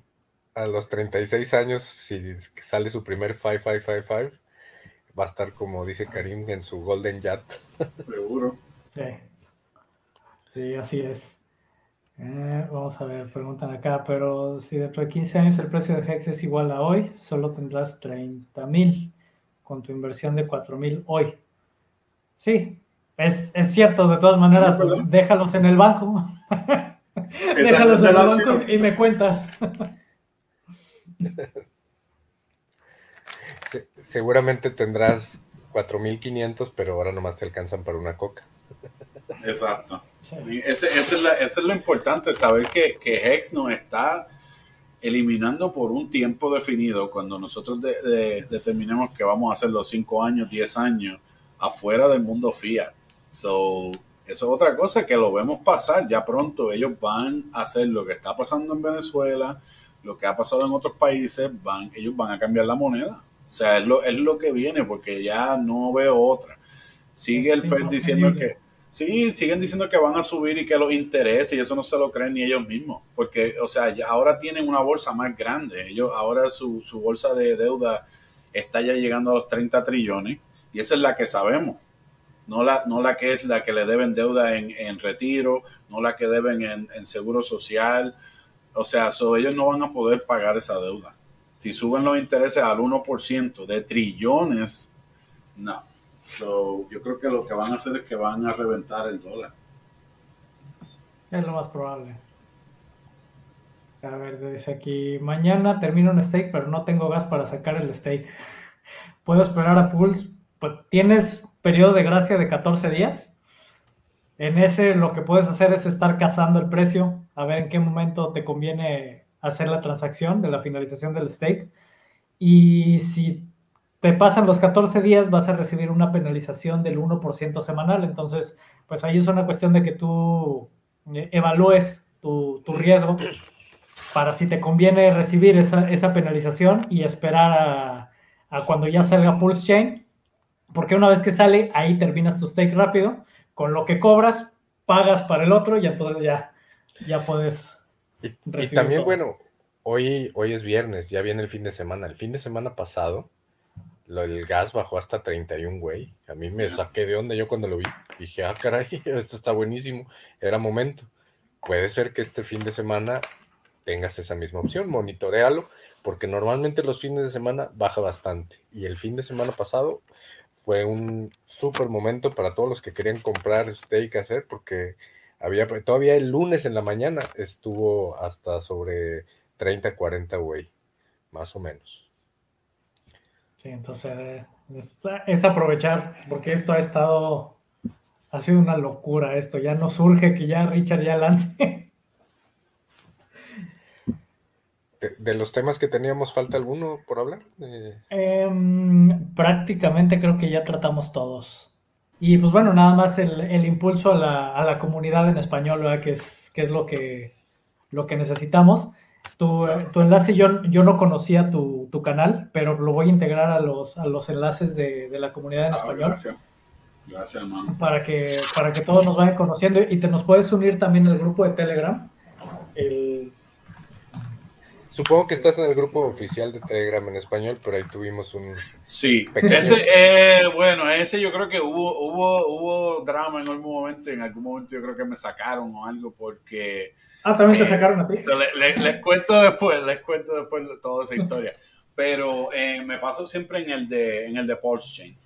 A los 36 años, si sale su primer 5555, va a estar como dice Karim en su Golden Yacht. Seguro. Sí. Sí, así es. Eh, vamos a ver, preguntan acá, pero si dentro de 15 años el precio de Hex es igual a hoy, solo tendrás 30 mil con tu inversión de 4 mil hoy. Sí, es, es, cierto, de todas maneras, déjalos en el banco. [LAUGHS] déjalos en el banco y me cuentas. [LAUGHS] seguramente tendrás 4.500, pero ahora nomás te alcanzan para una coca. Exacto. Ese, es lo importante, saber que, que, Hex nos está eliminando por un tiempo definido cuando nosotros determinemos que vamos a hacer los 5 años, 10 años afuera del mundo FIA. So, eso es otra cosa que lo vemos pasar. Ya pronto ellos van a hacer lo que está pasando en Venezuela, lo que ha pasado en otros países, van, ellos van a cambiar la moneda. O sea, es lo, es lo que viene porque ya no veo otra. Sigue el FED diciendo que, sí, siguen diciendo que van a subir y que los interesa y eso no se lo creen ni ellos mismos. Porque, o sea, ahora tienen una bolsa más grande. Ellos, ahora su, su bolsa de deuda está ya llegando a los 30 trillones y esa es la que sabemos. No la, no la que es la que le deben deuda en, en retiro, no la que deben en, en seguro social. O sea, ellos no van a poder pagar esa deuda. Si suben los intereses al 1% de trillones, no. So, yo creo que lo que van a hacer es que van a reventar el dólar. Es lo más probable. A ver, dice aquí, mañana termino un steak, pero no tengo gas para sacar el steak. [LAUGHS] ¿Puedo esperar a Pulse? Tienes periodo de gracia de 14 días. En ese lo que puedes hacer es estar cazando el precio, a ver en qué momento te conviene hacer la transacción de la finalización del stake. Y si te pasan los 14 días, vas a recibir una penalización del 1% semanal. Entonces, pues ahí es una cuestión de que tú eh, evalúes tu, riesgo para si te conviene recibir esa, esa penalización y esperar a, a, cuando ya salga Pulse Chain, porque una vez que sale, ahí terminas tu stake rápido, con lo que cobras, pagas para el otro y entonces ya, ya puedes y, también, bueno, hoy, hoy es viernes, ya viene el fin de semana. El fin de semana pasado, lo, el gas bajó hasta 31, güey. A mí me saqué de onda yo cuando lo vi. Dije, ah, caray, [LAUGHS] esto está buenísimo. Era momento. Puede ser que este fin de semana tengas esa misma opción, monitorealo, porque normalmente los fines de semana baja bastante. Y el fin de semana pasado fue un súper momento para todos los que querían comprar steak hacer, porque había, todavía el lunes en la mañana estuvo hasta sobre 30, 40, güey, más o menos. Sí, entonces es aprovechar, porque esto ha estado, ha sido una locura esto, ya no surge que ya Richard ya lance. De, los temas que teníamos, ¿falta alguno por hablar? Em, prácticamente creo que ya tratamos todos. Y pues bueno, nada más el, impulso a la, a la, comunidad en español, ¿verdad? Que es, que es lo, que, lo que necesitamos. Tu, tu enlace, yo, yo no conocía tu, tu, canal, pero lo voy a integrar a los, a los enlaces de, de la comunidad en ah, español. Gracias. Gracias, hermano. Para que, para que todos nos vayan conociendo y te nos puedes unir también al grupo de Telegram. El, Supongo que estás en el grupo oficial de Telegram en español, pero ahí tuvimos un... Sí, ese, eh, bueno, ese yo creo que hubo, hubo, hubo drama en algún momento, en algún momento yo creo que me sacaron o algo porque... Ah, también te eh, sacaron a ti. les, cuento después, les cuento después toda esa [LAUGHS] historia. Pero eh, me paso siempre en el de, en el de Pulse Chain,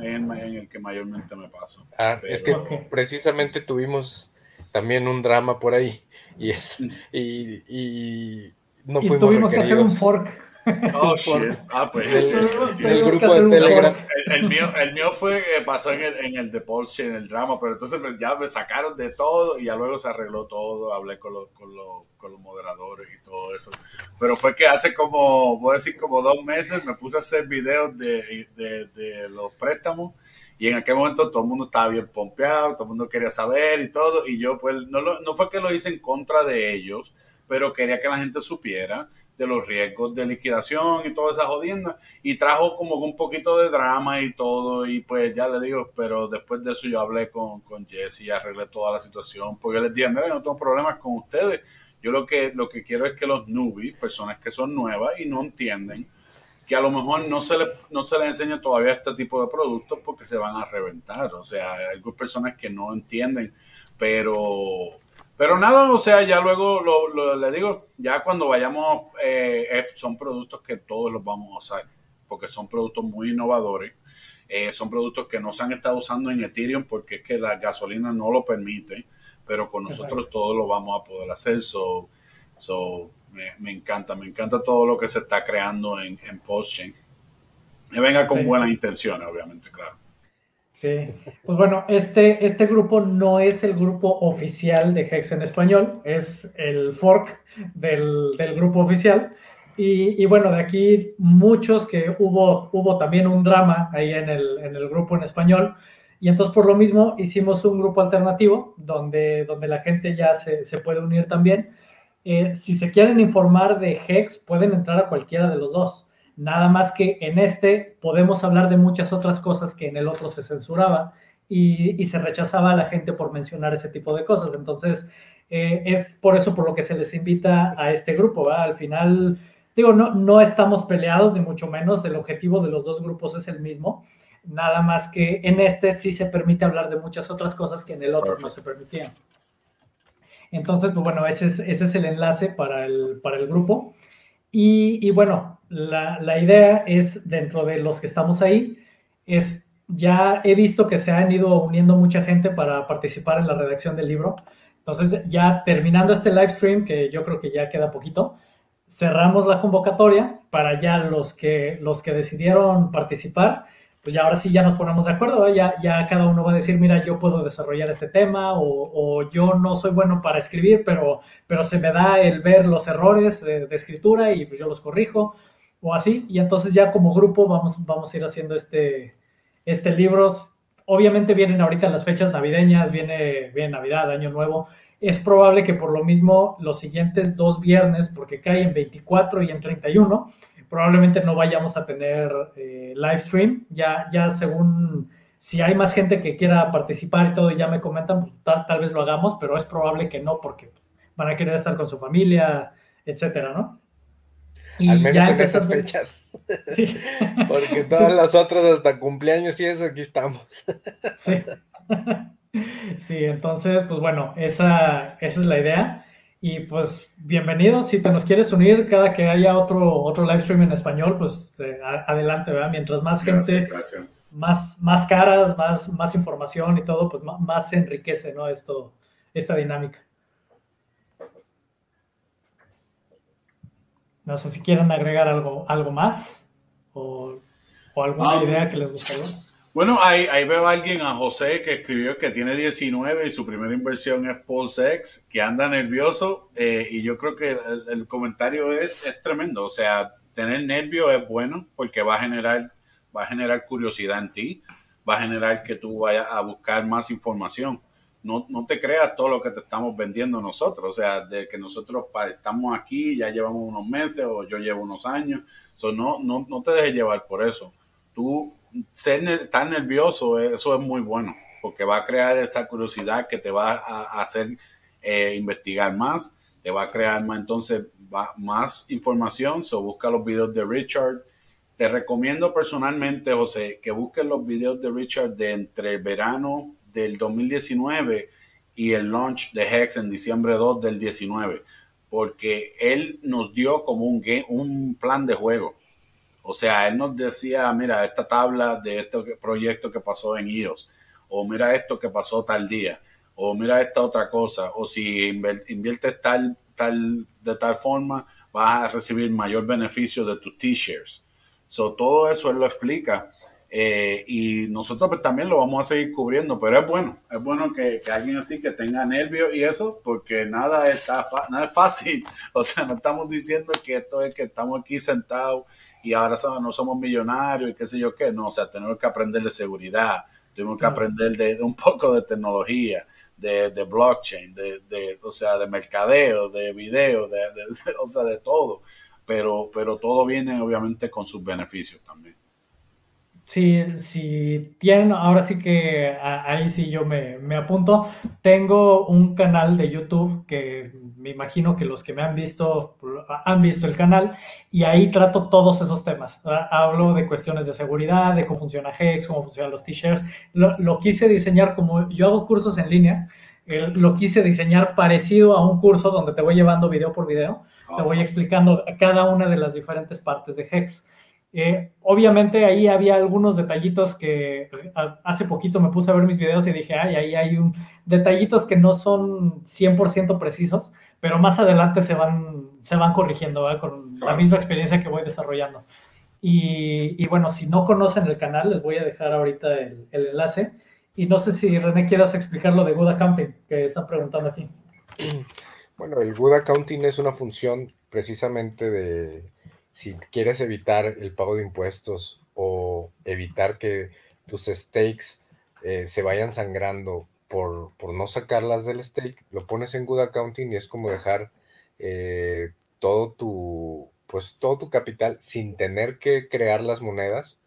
en, el que mayormente me paso. Ah, es que precisamente tuvimos también un drama por ahí. Y, mm. y no y tuvimos que hacer un fork. Oh, [LAUGHS] shit. Ah, pues. El, grupo de Telegram. El, mío, el mío fue, eh, pasó en el, en el en el drama, pero entonces pues, ya me sacaron de todo y ya luego se arregló todo. Hablé con, los, con, los, con los moderadores y todo eso. Pero fue que hace como, voy a decir, como dos meses me puse a hacer videos de, de, de los préstamos y en aquel momento todo el mundo estaba bien pompeado, todo el mundo quería saber y todo. Y yo, pues, no, no fue que lo hice en contra de ellos pero quería que la gente supiera de los riesgos de liquidación y toda esa jodienda y trajo como un poquito de drama y todo y pues ya le digo, pero después de eso yo hablé con, con Jesse y arreglé toda la situación porque les dije, mira, no tengo problemas con ustedes, yo lo que, lo que quiero es que los newbies, personas que son nuevas y no entienden, que a lo mejor no se, le, no se les enseña todavía este tipo de productos porque se van a reventar, o sea, hay personas que no entienden, pero Pero nada, o sea, ya luego lo, le digo, ya cuando vayamos, eh, son productos que todos los vamos a usar, porque son productos muy innovadores. Eh, son productos que no se han estado usando en Ethereum porque es que la gasolina no lo permite, pero con nosotros todos lo vamos a poder hacer. So, so me, encanta, me encanta todo lo que se está creando en, en PostChain. Que venga con buenas intenciones, obviamente, claro. Sí, pues bueno, este, este grupo no es el grupo oficial de Hex en español, es el fork del, grupo oficial. Y, bueno, de aquí muchos que hubo, hubo también un drama ahí en el, en el grupo en español. Y entonces por lo mismo hicimos un grupo alternativo donde, donde la gente ya se, se puede unir también. Eh, si se quieren informar de Hex, pueden entrar a cualquiera de los dos. Nada más que en este podemos hablar de muchas otras cosas que en el otro se censuraba y, se rechazaba a la gente por mencionar ese tipo de cosas. Entonces, eh, es por eso por lo que se les invita a este grupo. Al final, digo, no, no estamos peleados, ni mucho menos. El objetivo de los dos grupos es el mismo. Nada más que en este sí se permite hablar de muchas otras cosas que en el otro no se permitían. Entonces, pues, bueno, ese es, ese es el enlace para el, para el grupo. Y, bueno, la, idea es, dentro de los que estamos ahí, es, ya he visto que se han ido uniendo mucha gente para participar en la redacción del libro. Entonces, ya terminando este live stream, que yo creo que ya queda poquito, cerramos la convocatoria para ya los que, los que decidieron participar pues ya ahora sí ya nos ponemos de acuerdo, ya, ya cada uno va a decir, mira, yo puedo desarrollar este tema o, yo no soy bueno para escribir, pero, pero se me da el ver los errores de, escritura y pues yo los corrijo o así. Y entonces ya como grupo vamos, vamos a ir haciendo este, este libro. Obviamente vienen ahorita las fechas navideñas, viene, viene Navidad, Año Nuevo. Es probable que por lo mismo los siguientes dos viernes, porque cae en 24 y en 31, probablemente no vayamos a tener eh, live stream. Ya, ya según si hay más gente que quiera participar y todo, ya me comentan, pues, tal, vez lo hagamos, pero es probable que no, porque van a querer estar con su familia, etcétera, ¿no? Y Al menos en esas fechas. [LAUGHS] Sí. [LAUGHS] Porque todas las otras hasta cumpleaños y eso, aquí estamos. Sí. [LAUGHS] Sí, entonces, pues bueno, esa, esa es la idea. Y pues bienvenido, si te nos quieres unir cada que haya otro, otro live stream en español, pues eh, adelante, ¿verdad? Mientras más gente, Más, más caras, más, más información y todo, pues más, se enriquece, ¿no? Esto, esta dinámica. No sé si quieren agregar algo, algo más o, alguna ah, idea que les gustaría. Bueno, ahí, veo a alguien, a José, que escribió que tiene 19 y su primera inversión es PulseX, que anda nervioso eh, y yo creo que el, comentario es, tremendo. O sea, tener nervio es bueno porque va a generar, va a generar curiosidad en ti, va a generar que tú vayas a buscar más información. No, no te creas todo lo que te estamos vendiendo nosotros. O sea, de que nosotros estamos aquí, ya llevamos unos meses o yo llevo unos años. So, no, no, no te dejes llevar por eso. Tú ser tan nervioso, eso es muy bueno, porque va a crear esa curiosidad que te va a, hacer eh, investigar más, te va a crear más, entonces más información, so busca los videos de Richard. Te recomiendo personalmente, José, que busques los videos de Richard de entre el verano del 2019 y el launch de Hex en diciembre 2 del 19, porque él nos dio como un plan de juego o sea, él nos decía, mira, esta tabla de este proyecto que pasó en iOS, o mira esto que pasó tal día, o mira esta otra cosa, o si inviertes tal, tal, de tal forma, vas a recibir mayor beneficio de tus t-shirts. So, todo eso él lo explica. Eh, y nosotros pues, también lo vamos a seguir cubriendo, pero es bueno, es bueno que, alguien así que tenga nervios y eso, porque nada, está nada es fácil. [LAUGHS] O sea, no estamos diciendo que esto es que estamos aquí sentados y ahora no somos millonarios y qué sé yo qué. No, o sea, tenemos que aprender de seguridad, tenemos que aprender de, un poco de tecnología, de, blockchain, de, o sea, de mercadeo, de video, [LAUGHS] de, o sea, de todo. Pero, pero todo viene obviamente con sus beneficios también. Sí, si tienen, ahora sí que ahí sí yo me, me, apunto. Tengo un canal de YouTube que me imagino que los que me han visto han visto el canal y ahí trato todos esos temas. Hablo de cuestiones de seguridad, de cómo funciona Hex, cómo funcionan los t-shirts. Lo, quise diseñar como yo hago cursos en línea, lo quise diseñar parecido a un curso donde te voy llevando video por video, te voy explicando cada una de las diferentes partes de Hex. Eh, obviamente ahí había algunos detallitos que hace poquito me puse a ver mis videos y dije, ay, ahí hay un, detallitos que no son 100% precisos, pero más adelante se van, se van corrigiendo con la misma experiencia que voy desarrollando. Y, bueno, si no conocen el canal, les voy a dejar ahorita el, el enlace. Y no sé si René quieras explicar lo de Good Accounting, que están preguntando aquí. Bueno, el Good Accounting es una función precisamente de si quieres evitar el pago de impuestos o evitar que tus stakes eh, se vayan sangrando por, no sacarlas del stake, lo pones en Good Accounting y es como dejar eh, todo tu pues todo tu capital sin tener que crear las monedas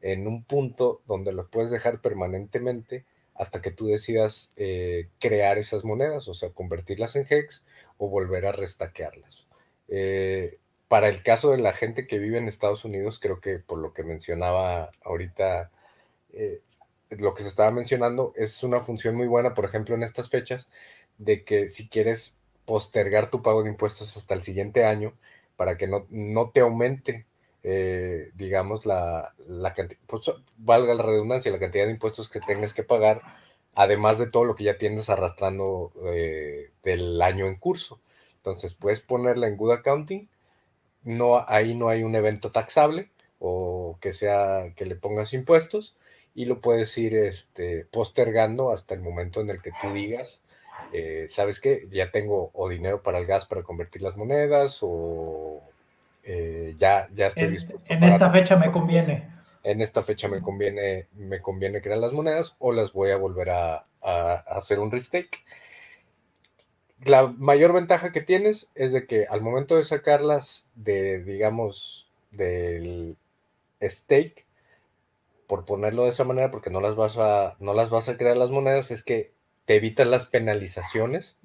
en un punto donde lo puedes dejar permanentemente hasta que tú decidas eh, crear esas monedas, o sea, convertirlas en hex o volver a restaquearlas. Eh, para el caso de la gente que vive en Estados Unidos, creo que por lo que mencionaba ahorita, eh, lo que se estaba mencionando, es una función muy buena, por ejemplo, en estas fechas, de que si quieres postergar tu pago de impuestos hasta el siguiente año, para que no, no te aumente eh, digamos, la, la cantidad, pues, valga la redundancia, la cantidad de impuestos que tengas que pagar, además de todo lo que ya tienes arrastrando eh, del año en curso. Entonces, puedes ponerla en Good Accounting, no, ahí no hay un evento taxable o que sea que le pongas impuestos y lo puedes ir este, postergando hasta el momento en el que tú digas, eh, ¿sabes qué? Ya tengo o dinero para el gas para convertir las monedas o eh, ya, ya estoy en, dispuesto. En esta fecha me conviene. En esta fecha me conviene, me conviene crear las monedas o las voy a volver a, hacer un restake. La mayor ventaja que tienes es de que al momento de sacarlas de, digamos, del stake, por ponerlo de esa manera, porque no las vas a, no las vas a crear las monedas, es que te evitas las penalizaciones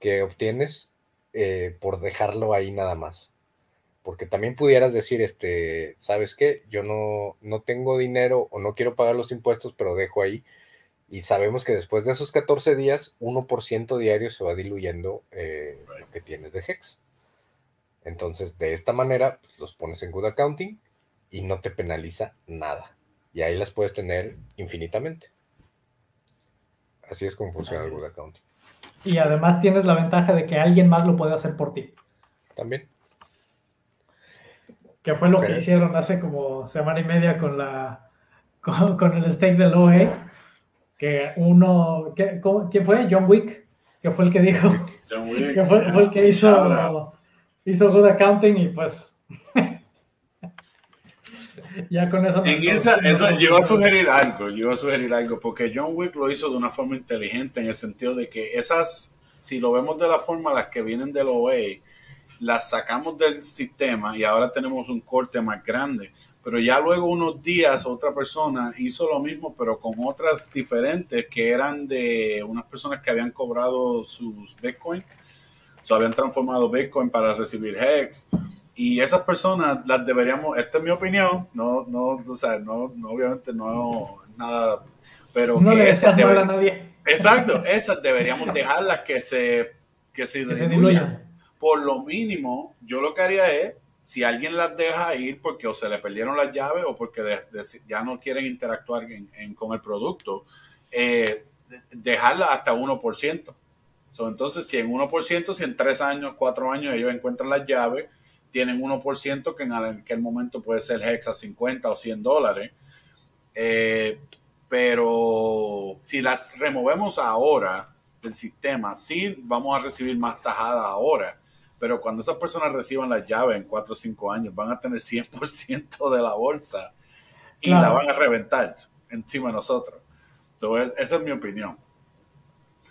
que obtienes eh, por dejarlo ahí nada más porque también pudieras decir, este, ¿sabes qué? Yo no, no tengo dinero o no quiero pagar los impuestos, pero dejo ahí. Y sabemos que después de esos 14 días, 1% diario se va diluyendo eh, lo que tienes de Hex. Entonces, de esta manera, pues, los pones en Good Accounting y no te penaliza nada. Y ahí las puedes tener infinitamente. Así es como funciona el Good Accounting. Y además tienes la ventaja de que alguien más lo puede hacer por ti. También que fue lo que hicieron hace como semana y media con la con, el stake del OE, que uno, ¿quién fue? John Wick, que fue el que dijo, John Wick, [LAUGHS] que fue, el que hizo, hizo Good Accounting y pues ya con eso. En esa, esa, yo iba a sugerir algo, yo iba a sugerir algo, porque John Wick lo hizo de una forma inteligente en el sentido de que esas, si lo vemos de la forma las que vienen del OE, las sacamos del sistema y ahora tenemos un corte más grande. Pero ya luego unos días otra persona hizo lo mismo, pero con otras diferentes que eran de unas personas que habían cobrado sus Bitcoin. O sea, habían transformado Bitcoin para recibir Hex. Y esas personas las deberíamos, esta es mi opinión, no, no, o sea, no, no obviamente no nada, pero no le esas a nadie. Exacto, [LAUGHS] esas deberíamos dejarlas que se, que se, que se diluyan por lo mínimo, yo lo que haría es, si alguien las deja ir porque o se le perdieron las llaves o porque ya no quieren interactuar con el producto, eh, dejarla hasta 1%. entonces, si en 1%, si en 3 años, 4 años ellos encuentran las llaves, tienen 1% que en aquel momento puede ser hexa 50 o 100 dólares. Eh, pero si las removemos ahora del sistema, sí vamos a recibir más tajada ahora pero cuando esas personas reciban la llave en 4 o 5 años, van a tener 100% de la bolsa y la van a reventar encima de nosotros. Entonces, esa es mi opinión.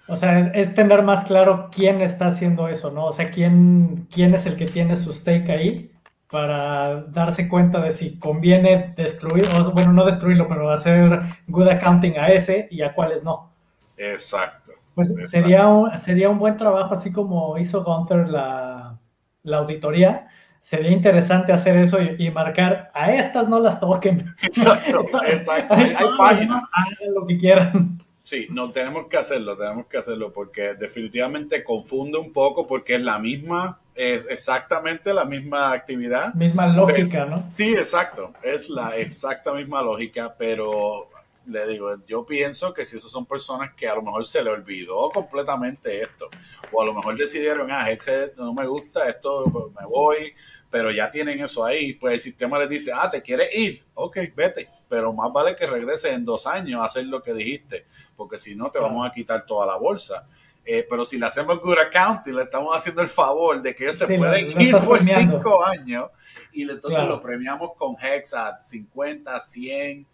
O sea, es tener más claro quién está haciendo eso, ¿no? O sea, quién, quién es el que tiene su stake ahí para darse cuenta de si conviene destruir, o bueno, no destruirlo, pero hacer good accounting a ese y a cuáles no. Exacto. Pues sería un, sería un buen trabajo, así como hizo Gunther la, la auditoría. Sería interesante hacer eso y, marcar a estas no las toquen. Exacto, [LAUGHS] exacto. Hay, páginas. Hagan lo que quieran. Sí, no tenemos que hacerlo, tenemos que hacerlo porque definitivamente confunde un poco porque es la misma, es exactamente la misma actividad. Misma lógica, ¿no? Sí, exacto, es la exacta misma lógica, pero le digo, yo pienso que si esos son personas que a lo mejor se le olvidó completamente esto, o a lo mejor decidieron, ah, Hexe no me gusta, esto pues, me voy, pero ya tienen eso ahí, pues el sistema les dice, ah, ¿te quieres ir? Ok, vete, pero más vale que regreses en dos años a hacer lo que dijiste, porque si no te vamos a quitar toda la bolsa. Eh, pero si le hacemos good account y le estamos haciendo el favor de que ellos se pueden ir por cinco años y entonces lo premiamos con Hex a 50, 100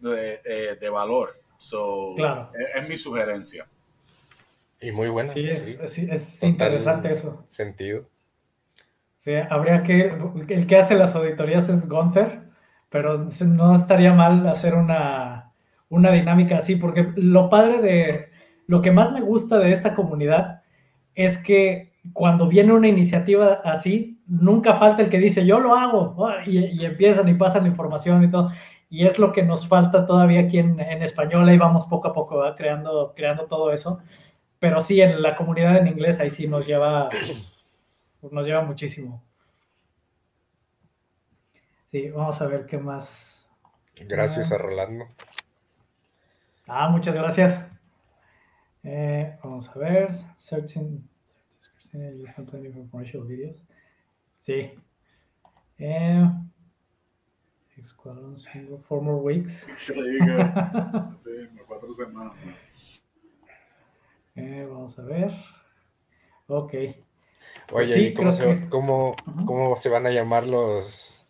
de, de valor. So, es, mi sugerencia. Y muy buena. Sí, es, es interesante eso. Sentido. Sí, habría que. El que hace las auditorías es Gunther, pero no estaría mal hacer una, una dinámica así, porque lo padre de. Lo que más me gusta de esta comunidad es que cuando viene una iniciativa así, nunca falta el que dice yo lo hago y, empiezan y pasan la información y todo y es lo que nos falta todavía aquí en, español, ahí vamos poco a poco creando, creando todo eso, pero sí, en la comunidad en inglés ahí sí nos lleva, nos lleva muchísimo. Sí, vamos a ver qué más. Gracias a Rolando. Ah, muchas gracias. Eh, vamos a ver. Searching. Sí. Eh, Squadron four more weeks. [LAUGHS] Sí, [LAUGHS] cuatro semanas. Eh, vamos a ver. Ok. Oye, cómo, se, cómo, cómo, se, van a llamar los,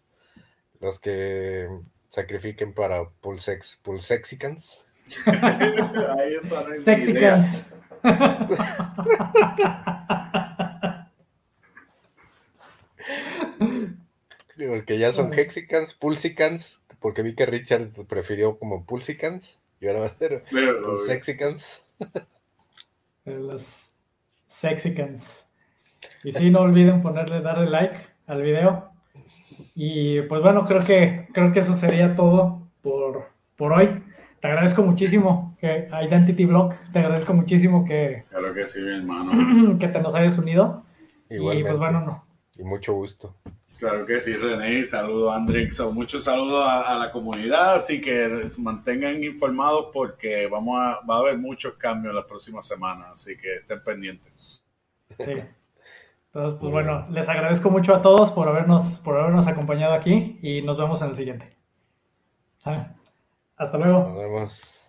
los que sacrifiquen para Pulsex, Pulsexicans? [LAUGHS] Ahí está Sexicans. [LAUGHS] Porque ya son Hexicans, Pulsicans, porque vi que Richard prefirió como Pulsicans y ahora va a ser Sexicans. Los Sexicans. Y sí, no olviden ponerle, darle like al video. Y pues bueno, creo que, creo que eso sería todo por, por hoy. Te agradezco muchísimo que Identity Block, te agradezco muchísimo que, claro que, sí, mi hermano. [CLEARS THROAT] que te nos hayas unido. Y pues bueno, no. Y mucho gusto. Claro que sí, René. Saludos, Andrix. Muchos saludos a, la comunidad. Así que se mantengan informados porque vamos a, va a haber muchos cambios las próximas semanas. Así que estén pendientes. Sí. Entonces, pues bueno, les agradezco mucho a todos por habernos, por habernos acompañado aquí y nos vemos en el siguiente. Hasta luego. Nos vemos.